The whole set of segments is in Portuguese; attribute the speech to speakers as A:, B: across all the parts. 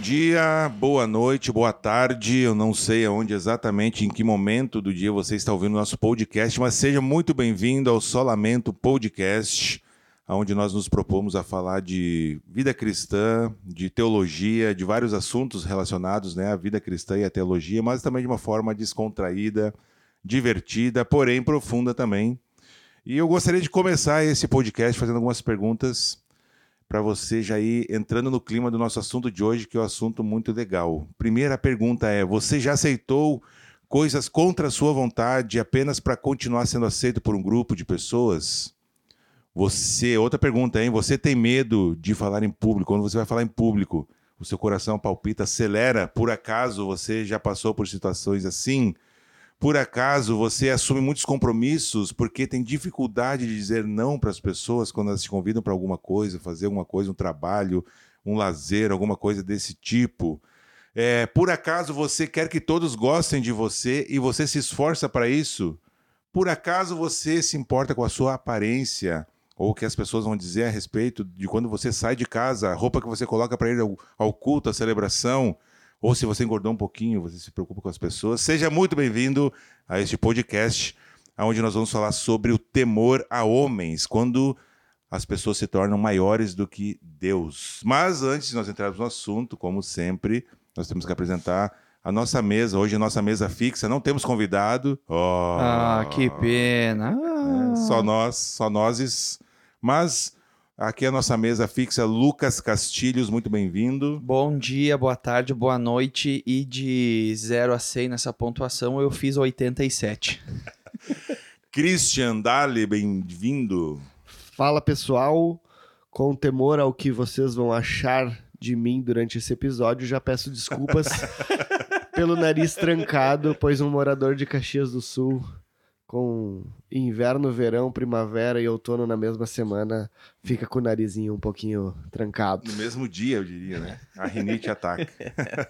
A: dia, boa noite, boa tarde. Eu não sei aonde exatamente, em que momento do dia você está ouvindo nosso podcast, mas seja muito bem-vindo ao Solamento Podcast, onde nós nos propomos a falar de vida cristã, de teologia, de vários assuntos relacionados né, à vida cristã e à teologia, mas também de uma forma descontraída, divertida, porém profunda também. E eu gostaria de começar esse podcast fazendo algumas perguntas para você já ir entrando no clima do nosso assunto de hoje, que é um assunto muito legal. Primeira pergunta é: você já aceitou coisas contra a sua vontade apenas para continuar sendo aceito por um grupo de pessoas? Você, outra pergunta, hein? Você tem medo de falar em público? Quando você vai falar em público, o seu coração palpita, acelera? Por acaso você já passou por situações assim? Por acaso você assume muitos compromissos porque tem dificuldade de dizer não para as pessoas quando elas te convidam para alguma coisa, fazer alguma coisa, um trabalho, um lazer, alguma coisa desse tipo? É, por acaso você quer que todos gostem de você e você se esforça para isso? Por acaso você se importa com a sua aparência? Ou o que as pessoas vão dizer a respeito de quando você sai de casa, a roupa que você coloca para ir ao, ao culto, à celebração? Ou se você engordou um pouquinho, você se preocupa com as pessoas, seja muito bem-vindo a este podcast, onde nós vamos falar sobre o temor a homens, quando as pessoas se tornam maiores do que Deus. Mas antes de nós entrarmos no assunto, como sempre, nós temos que apresentar a nossa mesa. Hoje, a nossa mesa fixa, não temos convidado.
B: Oh, ah, que pena.
A: Ah. É, só nós, só nós. Mas Aqui é a nossa mesa fixa, Lucas Castilhos, muito bem-vindo.
B: Bom dia, boa tarde, boa noite. E de 0 a 100 nessa pontuação, eu fiz 87.
A: Christian Dali, bem-vindo.
C: Fala pessoal, com temor ao que vocês vão achar de mim durante esse episódio, já peço desculpas pelo nariz trancado, pois um morador de Caxias do Sul com inverno, verão, primavera e outono na mesma semana, fica com o narizinho um pouquinho trancado.
A: No mesmo dia, eu diria, né? A rinite ataca.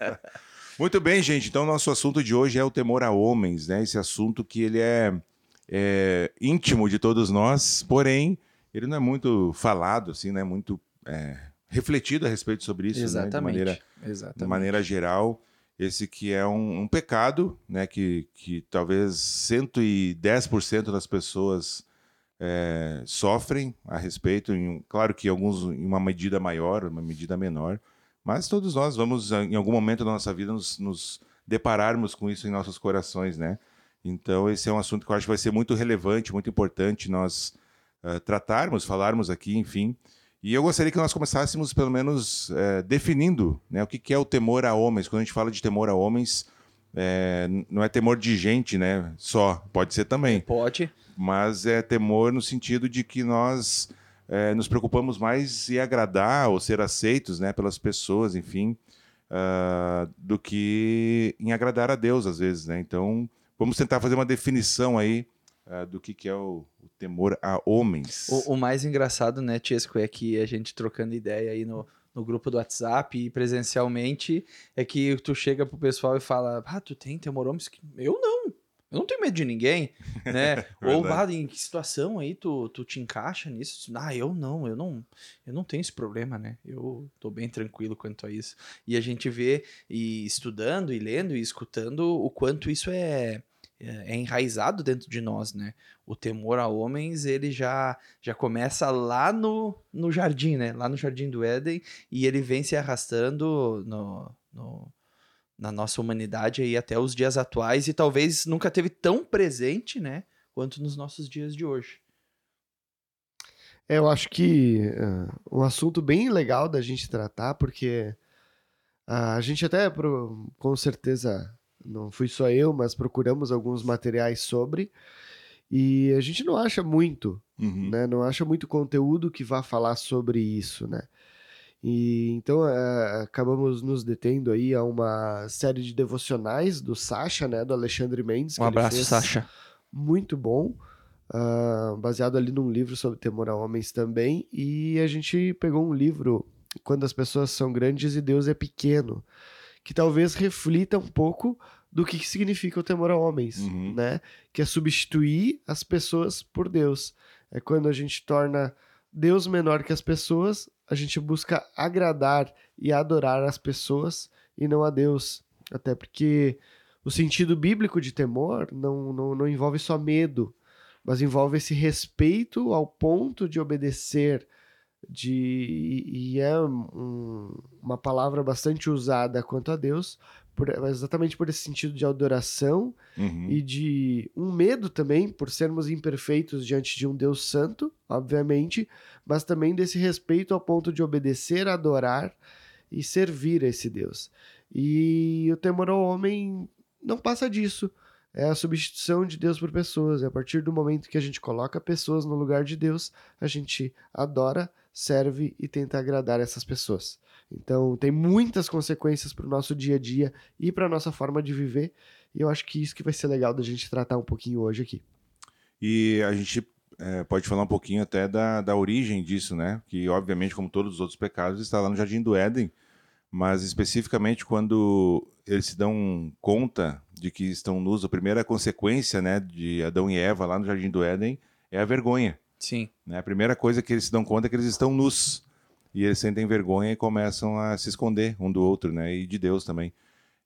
A: Muito bem, gente. Então, nosso assunto de hoje é o temor a homens, né? Esse assunto que ele é, é íntimo de todos nós, porém, ele não é muito falado, assim, né? Muito é, refletido a respeito sobre isso,
B: Exatamente. Né?
A: De maneira,
B: Exatamente.
A: De maneira geral esse que é um, um, pecado, né, que, que talvez 110% das pessoas é, sofrem a respeito, em, claro que alguns em uma medida maior, uma medida menor, mas todos nós vamos, em algum momento da nossa vida, nos, nos depararmos com isso em nossos corações, né? Então, esse é um assunto que eu acho que vai ser muito relevante, muito importante nós uh, tratarmos, falarmos aqui, enfim, e eu gostaria que nós começássemos, pelo menos, é, definindo né, o que, é o temor a homens. Quando a gente fala de temor a homens, é, não é temor de gente, né? Só. Pode ser também.
B: Pode.
A: Mas é temor no sentido de que nós é, nos preocupamos mais em agradar ou ser aceitos né, pelas pessoas, enfim, uh, do que em agradar a Deus, às vezes, né? Então, vamos tentar fazer uma definição aí uh, do que, que é o, temor a homens.
B: O, o mais engraçado, né, Tiesco, é que a gente trocando ideia aí no, no grupo do WhatsApp e presencialmente, é que tu chega pro pessoal e fala, ah, tu tem temor a homens? Eu não. Eu não tenho medo de ninguém, né? Ou ah, em que situação aí tu, tu te encaixa nisso? Ah, eu não, eu não, eu não tenho esse problema, né? Eu tô bem tranquilo quanto a isso. E a gente vê e estudando e lendo e escutando o quanto isso é é, é enraizado dentro de nós, né? O temor a homens, ele já já começa lá no, no jardim, né? Lá no jardim do Éden e ele vem se arrastando no, no, na nossa humanidade aí até os dias atuais e talvez nunca teve tão presente, né? Quanto nos nossos dias de hoje.
C: É, eu acho que uh, um assunto bem legal da gente tratar, porque uh, a gente até, com certeza, não fui só eu, mas procuramos alguns materiais sobre. E a gente não acha muito, uhum. né? Não acha muito conteúdo que vá falar sobre isso, né? E então é, acabamos nos detendo aí a uma série de devocionais do Sasha, né? Do Alexandre Mendes.
B: Um abraço, Sasha.
C: Muito bom. Uh, baseado ali num livro sobre temor a homens também. E a gente pegou um livro, Quando as Pessoas São Grandes e Deus é Pequeno que talvez reflita um pouco do que significa o temor a homens, uhum. né? Que é substituir as pessoas por Deus. É quando a gente torna Deus menor que as pessoas, a gente busca agradar e adorar as pessoas e não a Deus. Até porque o sentido bíblico de temor não, não, não envolve só medo, mas envolve esse respeito ao ponto de obedecer. De, e é um, uma palavra bastante usada quanto a Deus, por, exatamente por esse sentido de adoração
A: Uhum.
C: e de um medo também, por sermos imperfeitos diante de um Deus santo, obviamente, mas também desse respeito ao ponto de obedecer, adorar e servir a esse Deus. E o temor ao homem não passa disso. É a substituição de Deus por pessoas. É a partir do momento que a gente coloca pessoas no lugar de Deus, a gente adora, serve e tenta agradar essas pessoas. Então, tem muitas consequências para o nosso dia a dia e para a nossa forma de viver. E eu acho que isso que vai ser legal da gente tratar um pouquinho hoje aqui.
A: E a gente é, pode falar um pouquinho até da, da origem disso, né? Que, obviamente, como todos os outros pecados, está lá no Jardim do Éden, mas especificamente quando eles se dão conta de que estão nus, a primeira consequência né, de Adão e Eva lá no Jardim do Éden é a vergonha.
B: Sim.
A: Né? A primeira coisa que eles se dão conta é que eles estão nus. E eles sentem vergonha e começam a se esconder um do outro, né? E de Deus também.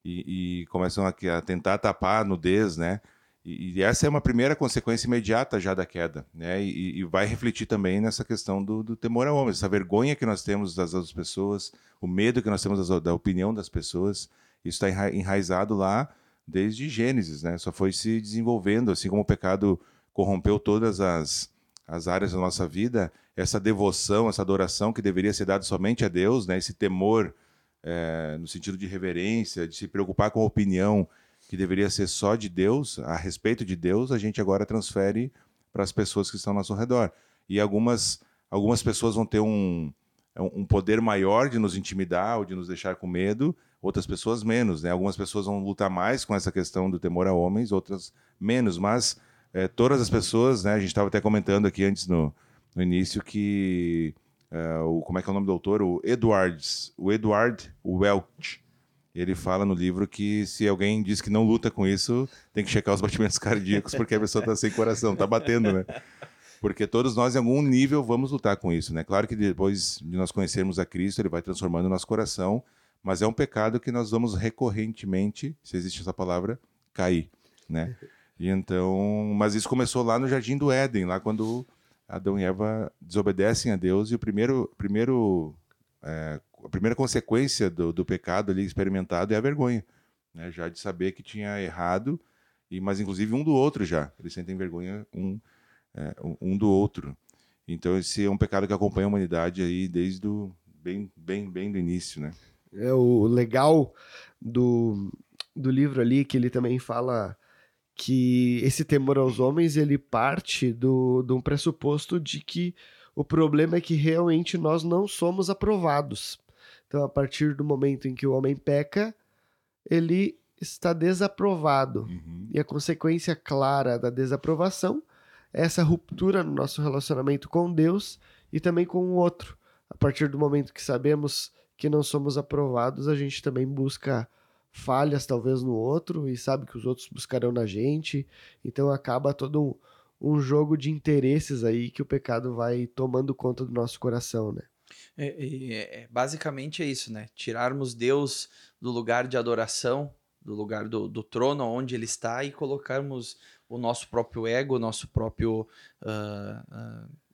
A: E, e começam a, a, tentar tapar a nudez, né? E, essa é uma primeira consequência imediata já da queda, né? E, e vai refletir também nessa questão do, do, temor ao homem, essa vergonha que nós temos das outras pessoas, o medo que nós temos das, da opinião das pessoas. Isso está enraizado lá desde Gênesis, né? Só foi se desenvolvendo, assim como o pecado corrompeu todas as, as áreas da nossa vida, essa devoção, essa adoração que deveria ser dada somente a Deus, né? Esse temor é, no sentido de reverência, de se preocupar com a opinião que deveria ser só de Deus, a respeito de Deus, a gente agora transfere para as pessoas que estão ao nosso redor. E algumas, algumas pessoas vão ter um, um poder maior de nos intimidar ou de nos deixar com medo, outras pessoas menos. Né? Algumas pessoas vão lutar mais com essa questão do temor a homens, outras menos. Mas é, todas as pessoas, né, a gente estava até comentando aqui antes no, no início que Uh, o, como é que é o nome do autor? O Edwards, o Edward Welch. Ele fala no livro que se alguém diz que não luta com isso, tem que checar os batimentos cardíacos porque a pessoa está sem coração, está batendo, né? Porque todos nós, em algum nível, vamos lutar com isso, né? Claro que depois de nós conhecermos a Cristo, ele vai transformando o nosso coração, mas é um pecado que nós vamos recorrentemente, se existe essa palavra, cair, né? E então, mas isso começou lá no Jardim do Éden, lá quando Adão e Eva desobedecem a Deus e o primeiro, primeiro, é, a primeira consequência do, do, pecado ali experimentado é a vergonha, né? já de saber que tinha errado, e mas inclusive um do outro já, eles sentem vergonha um, é, um do outro. Então esse é um pecado que acompanha a humanidade aí desde o bem, bem, bem do início, né?
C: É o legal do, do livro ali que ele também fala que esse temor aos homens ele parte do, de um pressuposto de que o problema é que realmente nós não somos aprovados. Então, a partir do momento em que o homem peca, ele está desaprovado.
A: Uhum.
C: E a consequência clara da desaprovação é essa ruptura no nosso relacionamento com Deus e também com o outro. A partir do momento que sabemos que não somos aprovados, a gente também busca falhas talvez no outro e sabe que os outros buscarão na gente. Então acaba todo um, um jogo de interesses aí que o pecado vai tomando conta do nosso coração, né?
B: É, é, basicamente é isso, né? Tirarmos Deus do lugar de adoração, do lugar do, do trono onde ele está e colocarmos o nosso próprio ego, o nosso próprio. Uh, uh,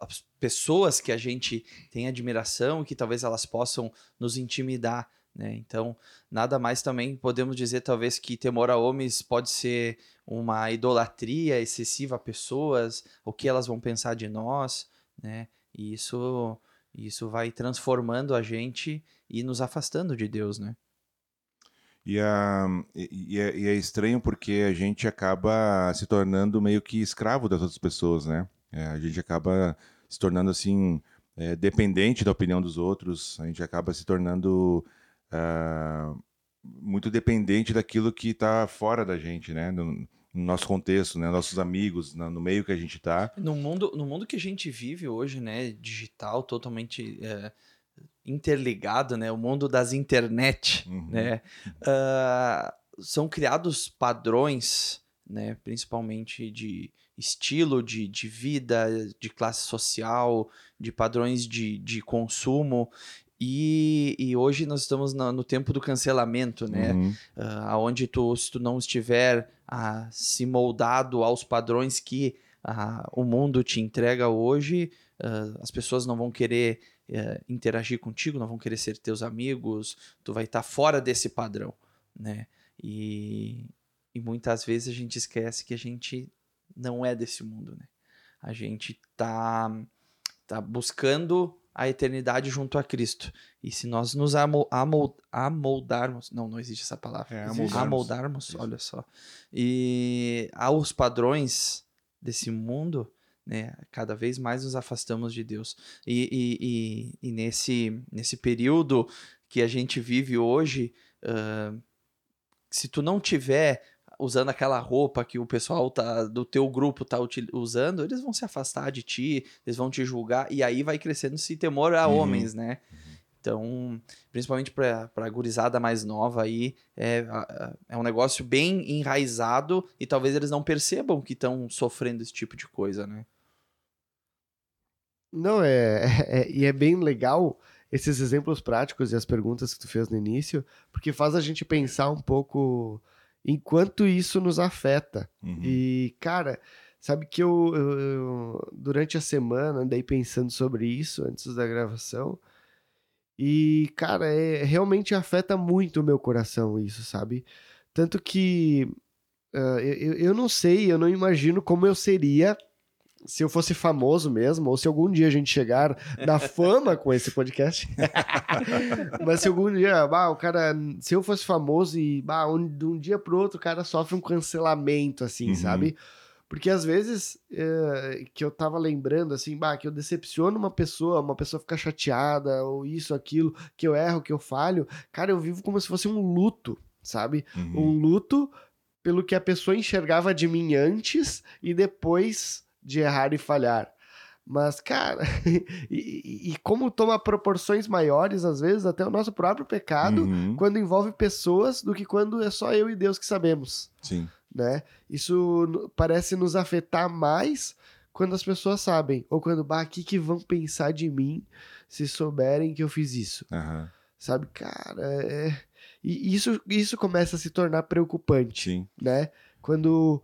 B: as pessoas que a gente tem admiração e que talvez elas possam nos intimidar né? Então, nada mais também podemos dizer, talvez, que temor a homens pode ser uma idolatria excessiva a pessoas, o que elas vão pensar de nós, né? E isso, isso vai transformando a gente e nos afastando de Deus, né?
A: E, a, e, é, e é estranho porque a gente acaba se tornando meio que escravo das outras pessoas, né? É, a gente acaba se tornando assim é, dependente da opinião dos outros, a gente acaba se tornando uh, muito dependente daquilo que está fora da gente, né? No, no, nosso contexto, né? Nossos amigos, no, no meio que a gente está.
B: No mundo, no mundo que a gente vive hoje, né? Digital, totalmente é, interligado, né? O mundo das internet,
A: uhum.
B: né? Uh, são criados padrões, né? Principalmente de estilo de, de vida, de classe social, de padrões de, de consumo. E, e hoje nós estamos no, no tempo do cancelamento, né?
A: Uhum.
B: Uh, onde tu, se tu não estiver se moldado aos padrões que o mundo te entrega hoje, as pessoas não vão querer interagir contigo, não vão querer ser teus amigos, tu vai estar tá fora desse padrão, né? E, e muitas vezes a gente esquece que a gente não é desse mundo, né? A gente tá, tá buscando a eternidade junto a Cristo. E se nós nos amo, amo, amoldarmos, não, não existe essa palavra.
A: É,
B: amoldarmos,
A: amoldarmos
B: olha só. E aos padrões desse mundo, né, cada vez mais nos afastamos de Deus. E, e, e, e nesse, nesse período que a gente vive hoje, uh, se tu não tiver usando aquela roupa que o pessoal tá, do teu grupo tá usando, eles vão se afastar de ti, eles vão te julgar, e aí vai crescendo esse temor a uhum. homens, né? Então, principalmente para a gurizada mais nova aí, é, é um negócio bem enraizado e talvez eles não percebam que estão sofrendo esse tipo de coisa, né?
C: Não, é, é, é, e é bem legal esses exemplos práticos e as perguntas que tu fez no início, porque faz a gente pensar um pouco enquanto isso nos afeta. Uhum. E, cara, sabe que eu, eu, eu, durante a semana andei pensando sobre isso antes da gravação. E, cara, é, realmente afeta muito o meu coração isso, sabe? Tanto que uh, eu, eu não sei, eu não imagino como eu seria se eu fosse famoso mesmo, ou se algum dia a gente chegar na fama com esse podcast. Mas se algum dia, bah, o cara, se eu fosse famoso e bah, um, de um dia pro outro o cara sofre um cancelamento, assim, uhum. sabe? Porque às vezes é, que eu tava lembrando, assim, bah, que eu decepciono uma pessoa, uma pessoa fica chateada, ou isso, aquilo, que eu erro, que eu falho, cara, eu vivo como se fosse um luto, sabe? Uhum. Um luto pelo que a pessoa enxergava de mim antes e depois de errar e falhar. Mas, cara, e, e, como toma proporções maiores, às vezes, até o nosso próprio pecado, uhum. quando envolve pessoas, do que quando é só eu e Deus que sabemos.
A: Sim.
C: Né? Isso parece nos afetar mais quando as pessoas sabem. Ou quando, bah, o que, que vão pensar de mim se souberem que eu fiz isso?
A: Uhum.
C: Sabe, cara, é... E isso, isso começa a se tornar preocupante.
A: Sim.
C: Né? Quando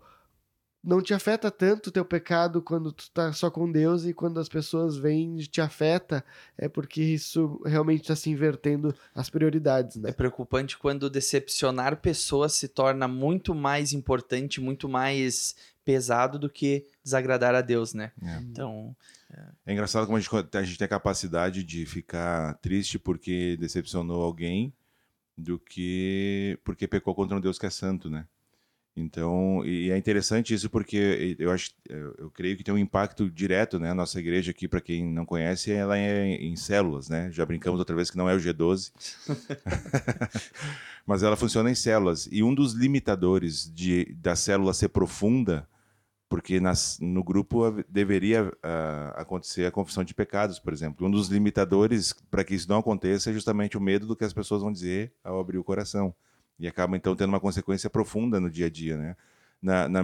C: não te afeta tanto o teu pecado quando tu tá só com Deus e quando as pessoas vêm e te afeta, é porque isso realmente está se invertendo as prioridades, né?
B: É preocupante quando decepcionar pessoas se torna muito mais importante, muito mais pesado do que desagradar a Deus, né?
A: É.
B: Então...
A: É... é engraçado como a gente, a gente tem a capacidade de ficar triste porque decepcionou alguém do que porque pecou contra um Deus que é santo, né? Então, e é interessante isso porque eu acho, eu creio que tem um impacto direto, né? A nossa igreja aqui, para quem não conhece, ela é em células, né? Já brincamos outra vez que não é o G12, mas ela funciona em células. E um dos limitadores de da célula ser profunda, porque nas, no grupo deveria uh, acontecer a confissão de pecados, por exemplo. Um dos limitadores para que isso não aconteça é justamente o medo do que as pessoas vão dizer ao abrir o coração e acaba então tendo uma consequência profunda no dia a dia, né? Na, na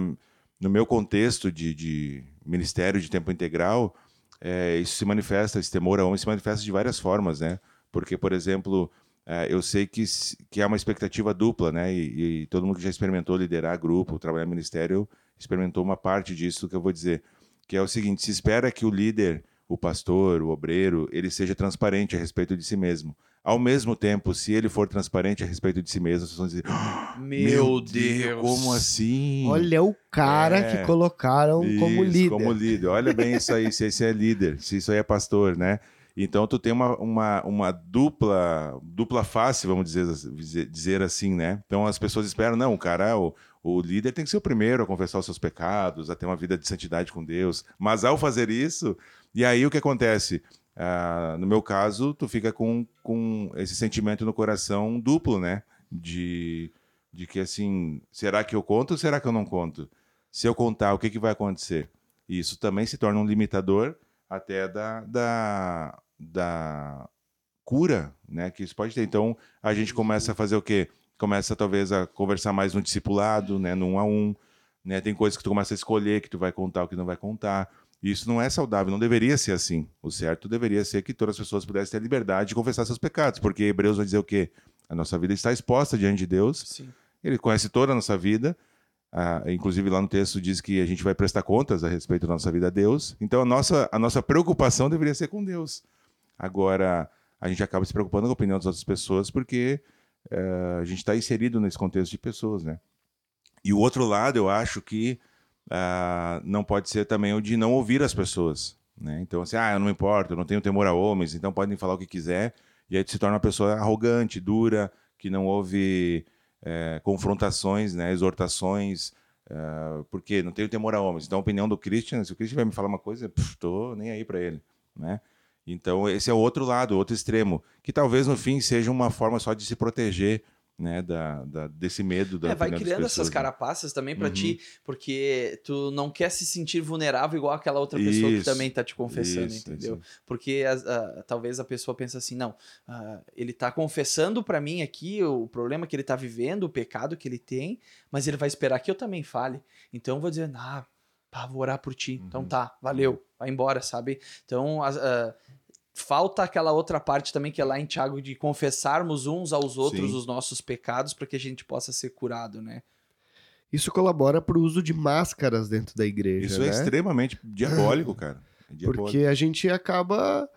A: no meu contexto de, de, ministério de tempo integral, é, isso se manifesta, esse temor a homem se manifesta de várias formas, né? Porque, por exemplo, é, eu sei que, que há uma expectativa dupla, né? E, e, todo mundo que já experimentou liderar grupo, trabalhar ministério, experimentou uma parte disso que eu vou dizer, que é o seguinte: se espera que o líder, o pastor, o obreiro, ele seja transparente a respeito de si mesmo. Ao mesmo tempo, se ele for transparente a respeito de si mesmo, vocês vão dizer:
B: oh, Meu, Deus,
A: como assim?
C: Olha o cara é, que colocaram isso, como líder.
A: Como líder. Olha bem isso aí, se esse é líder, se isso aí é pastor, né? Então tu tem uma, uma, uma dupla dupla face, vamos dizer, dizer assim, né? Então as pessoas esperam, não, o cara, o, o líder tem que ser o primeiro a confessar os seus pecados, a ter uma vida de santidade com Deus. Mas ao fazer isso, e aí o que acontece? Ah, no meu caso, tu fica com, com esse sentimento no coração duplo, né? De, de que assim, será que eu conto ou será que eu não conto? Se eu contar, o que, que vai acontecer? Isso também se torna um limitador até da, da, da cura, né? Que isso pode ter. Então, a gente começa a fazer o quê? Começa talvez a conversar mais no discipulado, né? No um a um, né? Tem coisas que tu começa a escolher, que tu vai contar, o que não vai contar. Isso não é saudável, não deveria ser assim. O certo deveria ser que todas as pessoas pudessem ter a liberdade de confessar seus pecados, porque Hebreus vai dizer o quê? A nossa vida está exposta diante de Deus.
B: Sim.
A: Ele conhece toda a nossa vida. Ah, inclusive lá no texto diz que a gente vai prestar contas a respeito da nossa vida a Deus. Então a nossa, a nossa preocupação deveria ser com Deus. Agora, a gente acaba se preocupando com a opinião das outras pessoas porque eh, a gente está inserido nesse contexto de pessoas, né? E o outro lado, eu acho que ah, não pode ser também o de não ouvir as pessoas. Né? Então, assim, ah, eu não me importo, eu não tenho temor a homens, então podem falar o que quiser. E aí tu se torna uma pessoa arrogante, dura, que não ouve eh, confrontações, né, exortações, eh, porque não tenho temor a homens. Então, a opinião do Christian, se o Christian vai me falar uma coisa, tô nem aí para ele, né? Então, esse é o outro lado, outro extremo, que talvez no fim seja uma forma só de se proteger né, da, da- desse medo da
B: É, vai criando
A: pessoas,
B: essas
A: né?
B: carapaças também pra
A: Uhum.
B: ti, porque tu não quer se sentir vulnerável igual aquela outra pessoa que
A: Isso,
B: também tá te confessando,
A: isso,
B: entendeu?
A: isso.
B: Porque as- ah, talvez a pessoa pense assim, não, ah, ele tá confessando pra mim aqui o problema que ele tá vivendo, o pecado que ele tem, mas ele vai esperar que eu também fale. Então eu vou dizer, ah, pá, vou orar por ti. Então
A: Uhum.
B: tá, valeu, vai embora, sabe? Então as- ah, falta aquela outra parte também que é lá em Tiago de confessarmos uns aos outros
A: Sim.
B: os nossos pecados para que a gente possa ser curado, né?
C: Isso colabora para o uso de máscaras dentro da igreja,
A: Isso
C: né?
A: é extremamente diabólico, cara. É diabólico.
C: Porque a gente acaba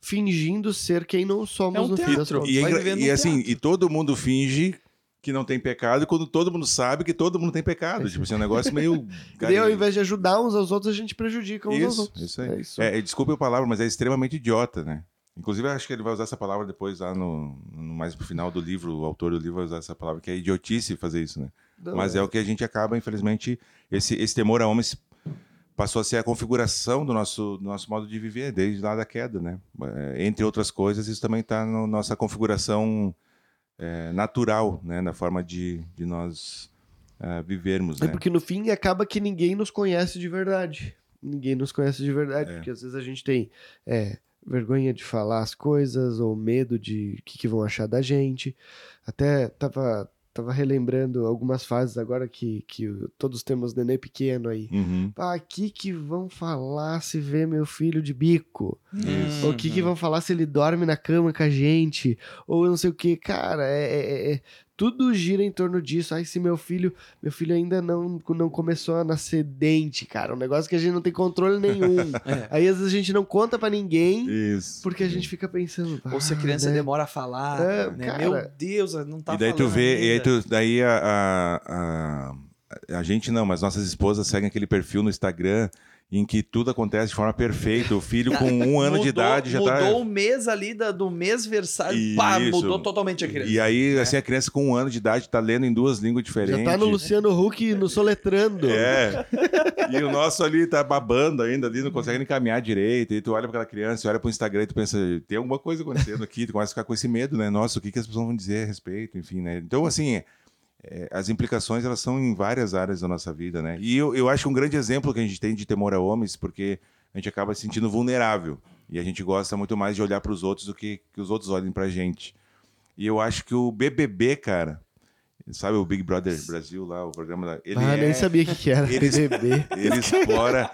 C: fingindo ser quem não somos
B: É um
C: no fim das
B: teatro.
C: contas.
A: E, é
B: num
A: e assim,
B: teatro.
A: e todo mundo finge que não tem pecado quando todo mundo sabe que todo mundo tem pecado. Tipo assim, é um negócio meio.
C: E ao invés de ajudar uns aos outros, a gente prejudica uns aos
A: Isso,
C: outros.
A: isso aí.
C: É isso.
A: É, desculpe a palavra, mas é extremamente idiota, né? Inclusive, eu acho que ele vai usar essa palavra depois, lá no, no mais pro final do livro, o autor do livro vai usar essa palavra, que é idiotice fazer isso, né?
C: Não,
A: Mas é o que a gente acaba, infelizmente, esse, esse temor a homens passou a ser a configuração do nosso, do nosso modo de viver, desde lá da queda, né? É, entre outras coisas, isso também está na nossa configuração é, natural, né? Na forma de, de nós é, vivermos,
C: É
A: né?
C: porque no fim acaba que ninguém nos conhece de verdade. Ninguém nos conhece de verdade,
A: É.
C: porque às vezes a gente tem é, vergonha de falar as coisas ou medo de o que, que vão achar da gente. Até tava, tava relembrando algumas fases agora que, que todos temos nenê pequeno aí.
A: Uhum.
C: Ah, o que que vão falar se vê meu filho de bico?
A: Isso.
C: Ou o que que vão falar se ele dorme na cama com a gente? Ou eu não sei o que, cara, é, é- é- tudo gira em torno disso. Ai, se meu filho, meu filho ainda não, não começou a nascer dente, cara, um negócio que a gente não tem controle nenhum.
B: É.
C: Aí às vezes a gente não conta pra ninguém
A: Isso.
C: porque a gente fica pensando,
B: Ou se a
C: "Ah,
B: criança
C: né?"
B: demora a falar,
C: É,
B: né?
C: cara.
B: Meu Deus, não tá
A: e daí tu vê, e aí,
B: ainda.
A: tu, daí a, a, a, a gente não, mas nossas esposas seguem aquele perfil no Instagram em que tudo acontece de forma perfeita. O filho com um ano de
B: Mudou-
A: idade já
B: mudou
A: tá.
B: o mês ali da- do mês versário, pá, mudou totalmente a criança.
A: E aí,
B: né?
A: assim, a criança com um ano de idade tá lendo em duas línguas diferentes.
C: Já tá no Luciano Huck no soletrando.
A: É. E o nosso ali tá babando ainda ali, não consegue nem caminhar direito. E tu olha pra aquela criança, olha pro Instagram e tu pensa, tem alguma coisa acontecendo aqui, tu começa a ficar com esse medo, né? Nossa, o que, que as pessoas vão dizer a respeito, enfim, né? Então, assim, é, as implicações, elas são em várias áreas da nossa vida, né? E eu, eu acho um grande exemplo que a gente tem de temor a homens, porque a gente acaba se sentindo vulnerável. E a gente gosta muito mais de olhar para os outros do que que os outros olhem pra gente. E eu acho que o BBB, cara, sabe o Big Brother Brasil lá, o programa da... Ele
C: ah,
A: é...
C: nem sabia o que, que era.
A: Eles-
C: BBB.
A: Ele explora,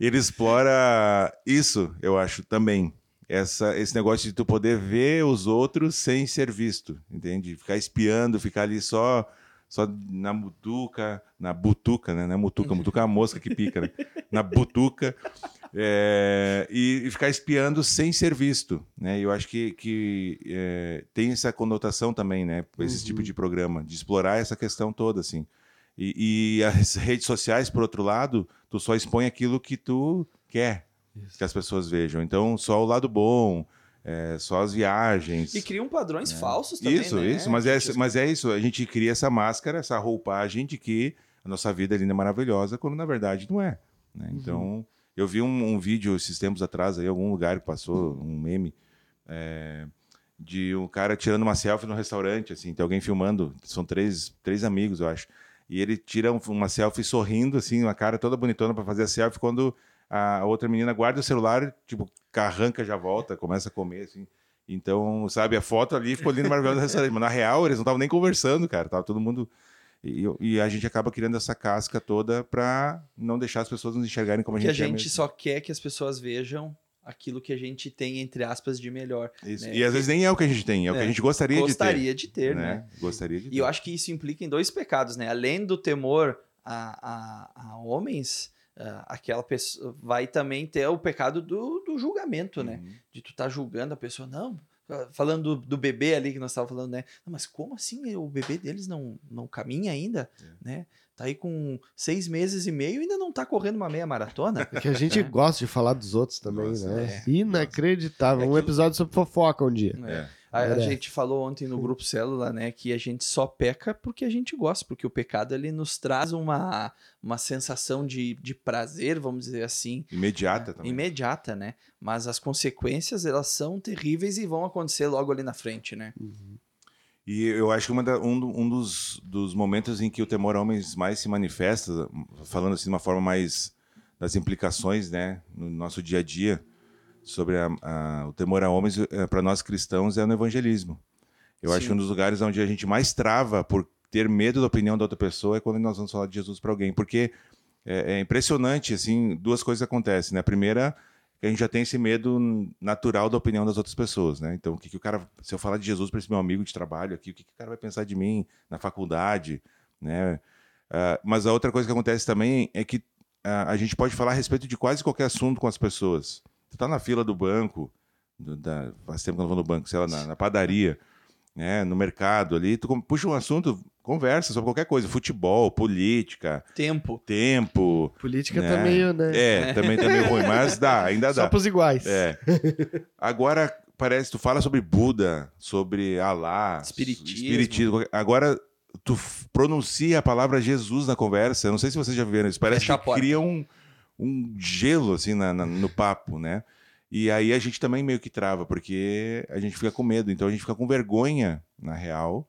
A: ele explora isso, eu acho, também. Essa, esse negócio de tu poder ver os outros sem ser visto, entende? Ficar espiando, ficar ali só só na mutuca, na butuca, né? É mutuca, mutuca é uma mosca que pica, né? Na butuca. é, e, e ficar espiando sem ser visto, né? Eu acho que, que é, tem essa conotação também, né? Esse
C: Uhum.
A: tipo de programa, de explorar essa questão toda, assim. E, e as redes sociais, por outro lado, tu só expõe aquilo que tu quer que as pessoas vejam. Então, só o lado bom, é, só as viagens.
B: E criam padrões falsos também,
A: Isso,
B: né?
A: isso. Mas é,
B: Gente,
A: mas é isso. A gente cria essa máscara, essa roupagem de que a nossa vida é linda maravilhosa, quando na verdade não é. né? Então, eu vi um, um vídeo esses tempos atrás, aí, em algum lugar que passou, um meme, é, de um cara tirando uma selfie no restaurante, assim, tem alguém filmando, são três, três amigos, eu acho. E ele tira um- uma selfie sorrindo, assim, uma cara toda bonitona para fazer a selfie, quando a outra menina guarda o celular, tipo, arranca, já volta, começa a comer, assim. Então, sabe, a foto ali ficou linda maravilhosa restaurante. Mas na real, eles não estavam nem conversando, cara. Tava todo mundo. E, e a gente acaba criando essa casca toda para não deixar as pessoas nos enxergarem como
B: Porque
A: a
B: a
A: gente é
B: gente
A: mesmo.
B: só quer que as pessoas vejam aquilo que a gente tem, entre aspas, de melhor.
A: Isso.
B: né?
A: E às vezes nem é o que a gente tem, é, o que
B: É.
A: a gente gostaria,
B: Gostaria de
A: de
B: ter,
A: ter.
B: né?
A: Gostaria de ter.
B: E eu acho que isso implica em dois pecados, né? Além do temor a, a, a homens, ah, aquela pessoa vai também ter o pecado do, do julgamento, né?
A: Uhum.
B: De tu tá julgando a pessoa, não. ah, Falando do, do bebê ali que nós estávamos falando, né? Não, mas como assim o bebê deles não, não caminha ainda,
A: É.
B: né? Tá aí com seis meses e meio e ainda não tá correndo uma meia maratona.
C: É que a gente gosta de falar dos outros também,
A: Nossa,
C: né?
B: é.
C: Inacreditável.
B: É
C: Um
B: aquilo-
C: episódio sobre fofoca um dia.
B: É. A, a
C: Merece.
B: gente falou ontem no grupo Célula, né, que a gente só peca porque a gente gosta, porque o pecado ele nos traz uma, uma sensação de, de prazer, vamos dizer assim,
A: Imediata também.
B: imediata, né? Mas as consequências elas são terríveis e vão acontecer logo ali na frente, né?
A: E eu acho que uma da- um, um dos, dos momentos em que o temor a homens mais se manifesta, falando assim de uma forma mais das implicações, né, no nosso dia a dia, sobre a- a- o temor a homens, para nós cristãos, é no evangelismo. Eu acho
B: Sim.
A: que um dos lugares onde a gente mais trava por ter medo da opinião da outra pessoa é quando nós vamos falar de Jesus para alguém, porque é, é impressionante, assim, duas coisas acontecem, né? A primeira que a gente já tem esse medo natural da opinião das outras pessoas, né? Então, o que, que o cara, se eu falar de Jesus para esse meu amigo de trabalho aqui, o que, que o cara vai pensar de mim na faculdade, né? Ah, mas a outra coisa que acontece também é que ah, a gente pode falar a respeito de quase qualquer assunto com as pessoas. Tu tá na fila do banco, do- da, faz tempo que eu não vou no banco, sei lá, na, na padaria, né? No mercado ali, tu puxa um assunto, conversa sobre qualquer coisa, futebol, política,
B: Tempo.
A: tempo.
C: Política
A: né?
C: tá meio, né?
A: É, também tá meio ruim, mas dá, ainda
C: Só
A: dá.
C: pros iguais.
A: É. Agora, parece, tu fala sobre Buda, sobre Alá,
B: Espiritismo.
A: espiritismo. Agora, tu pronuncia a palavra Jesus na conversa. Eu não sei se vocês já viram isso. Parece
B: Fecha
A: que cria um, um gelo, assim, na- na- no papo, né? E aí a gente também meio que trava, porque a gente fica com medo. Então a gente fica com vergonha, na real.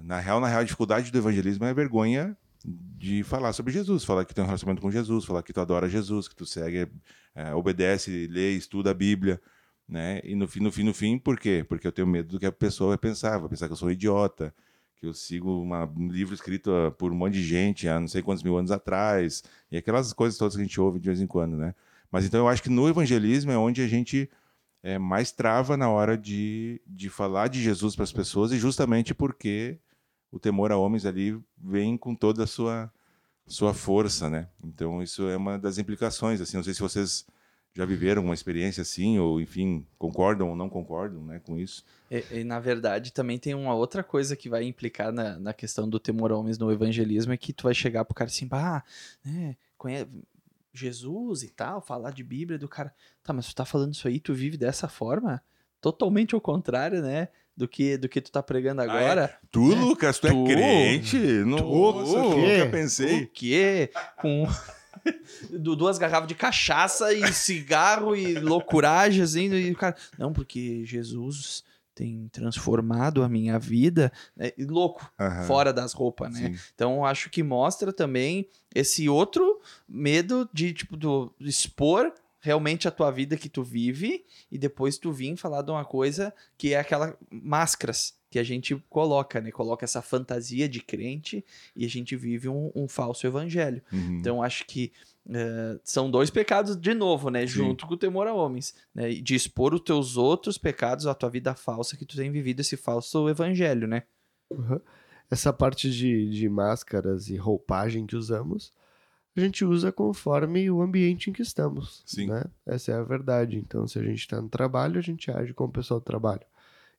A: Na real, na real, a dificuldade do evangelismo é a vergonha de falar sobre Jesus, falar que tem um relacionamento com Jesus, falar que tu adora Jesus, que tu segue, eh, obedece, lê, estuda a Bíblia, né? E no fim, no fim, no fim, por quê? Porque eu tenho medo do que a pessoa vai pensar, vai pensar que eu sou um idiota, que eu sigo uma- um livro escrito ah, por um monte de gente há não sei quantos mil anos atrás, e aquelas coisas todas que a gente ouve de vez em quando, né? Mas então eu acho que no evangelismo é onde a gente é, mais trava na hora de, de falar de Jesus para as pessoas, e justamente porque o temor a homens ali vem com toda a sua, sua força, né? Então isso é uma das implicações, assim, não sei se vocês já viveram uma experiência assim, ou enfim, concordam ou não concordam né, com isso.
B: E, e, na verdade, também tem uma outra coisa que vai implicar na, na questão do temor a homens no evangelismo, é que tu vai chegar pro cara assim, ah, né, conhece Jesus e tal, falar de Bíblia do cara. Tá, mas tu tá falando isso aí, tu vive dessa forma? Totalmente ao contrário, né? Do que, do que tu tá pregando agora.
A: Tu,
B: É.
A: Lucas, tu,
B: Tu-
A: é crente? Nossa,
B: o
C: quê?
A: nunca pensei.
B: O quê? Com duas garrafas de cachaça e cigarro e loucuragem, assim, e o cara. Não, porque Jesus tem transformado a minha vida. né? E louco,
A: Aham,
B: fora das roupas, né?
A: sim.
B: Então acho que mostra também esse outro medo de, tipo, do expor realmente a tua vida que tu vive e depois tu vir falar de uma coisa que é aquela máscaras que a gente coloca, né? Coloca essa fantasia de crente e a gente vive um, um falso evangelho.
A: Uhum.
B: Então acho que eh, são dois pecados de novo, né?
A: Sim.
B: Junto com o temor a homens, né? De expor os teus outros pecados, a tua vida falsa que tu tem vivido esse falso evangelho, né?
C: Uhum. Essa parte de, de máscaras e roupagem que usamos, a gente usa conforme o ambiente em que estamos.
A: Sim.
C: Né? Essa é a verdade. Então, se a gente está no trabalho, a gente age como pessoal do trabalho.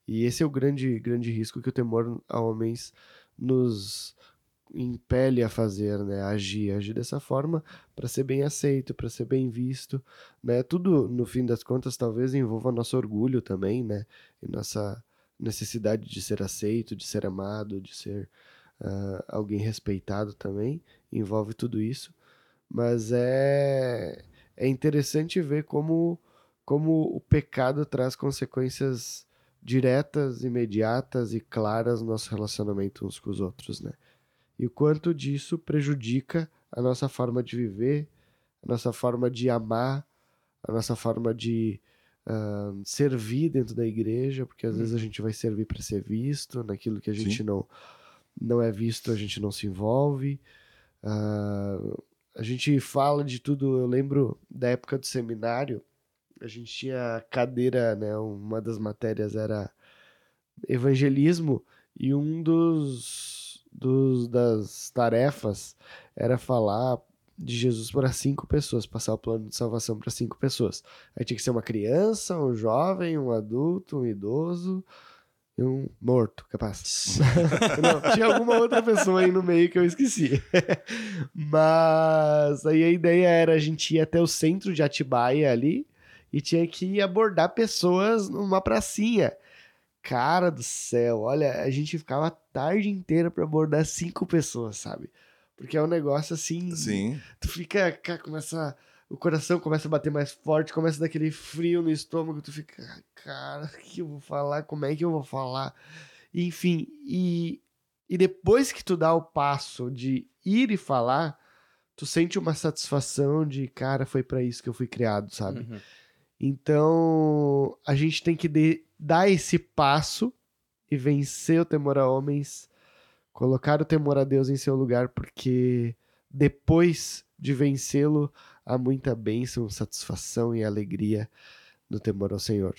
C: E esse é o grande, grande risco que o temor a homens nos impele a fazer, né? Agir, agir dessa forma para ser bem aceito, para ser bem visto, né? Tudo no fim das contas talvez envolva nosso orgulho também, né? E nossa necessidade de ser aceito, de ser amado, de ser ah, alguém respeitado também, envolve tudo isso. Mas é, é interessante ver como, como o pecado traz consequências diretas, imediatas e claras no nosso relacionamento uns com os outros, né? E o quanto disso prejudica a nossa forma de viver, a nossa forma de amar, a nossa forma de ah, servir dentro da igreja, porque às vezes a gente vai servir para ser visto naquilo que a gente
A: Sim.
C: não não é visto, a gente não se envolve. Uh, a gente fala de tudo. Eu lembro da época do seminário, a gente tinha cadeira, né? Uma das matérias era evangelismo e um dos, dos das tarefas era falar de Jesus para cinco pessoas, passar o plano de salvação para cinco pessoas. Aí tinha que ser uma criança, um jovem, um adulto, um idoso e um morto, capaz. Não, tinha alguma outra pessoa aí no meio que eu esqueci. Mas aí a ideia era a gente ir até o centro de Atibaia ali e tinha que abordar pessoas numa pracinha. Cara do céu, olha, a gente ficava a tarde inteira para abordar cinco pessoas, sabe? Porque é um negócio assim.
A: Sim.
C: Tu fica. Começa. O coração começa a bater mais forte, começa a dar aquele frio no estômago, tu fica, cara, o que eu vou falar? Como é que eu vou falar? Enfim, e, e depois que tu dá o passo de ir e falar, tu sente uma satisfação de, cara, foi para isso que eu fui criado, sabe? Uhum. Então, a gente tem que de, dar esse passo e vencer o temor a homens Colocar o temor a Deus em seu lugar, porque depois de vencê-lo, há muita bênção, satisfação e alegria no temor ao Senhor.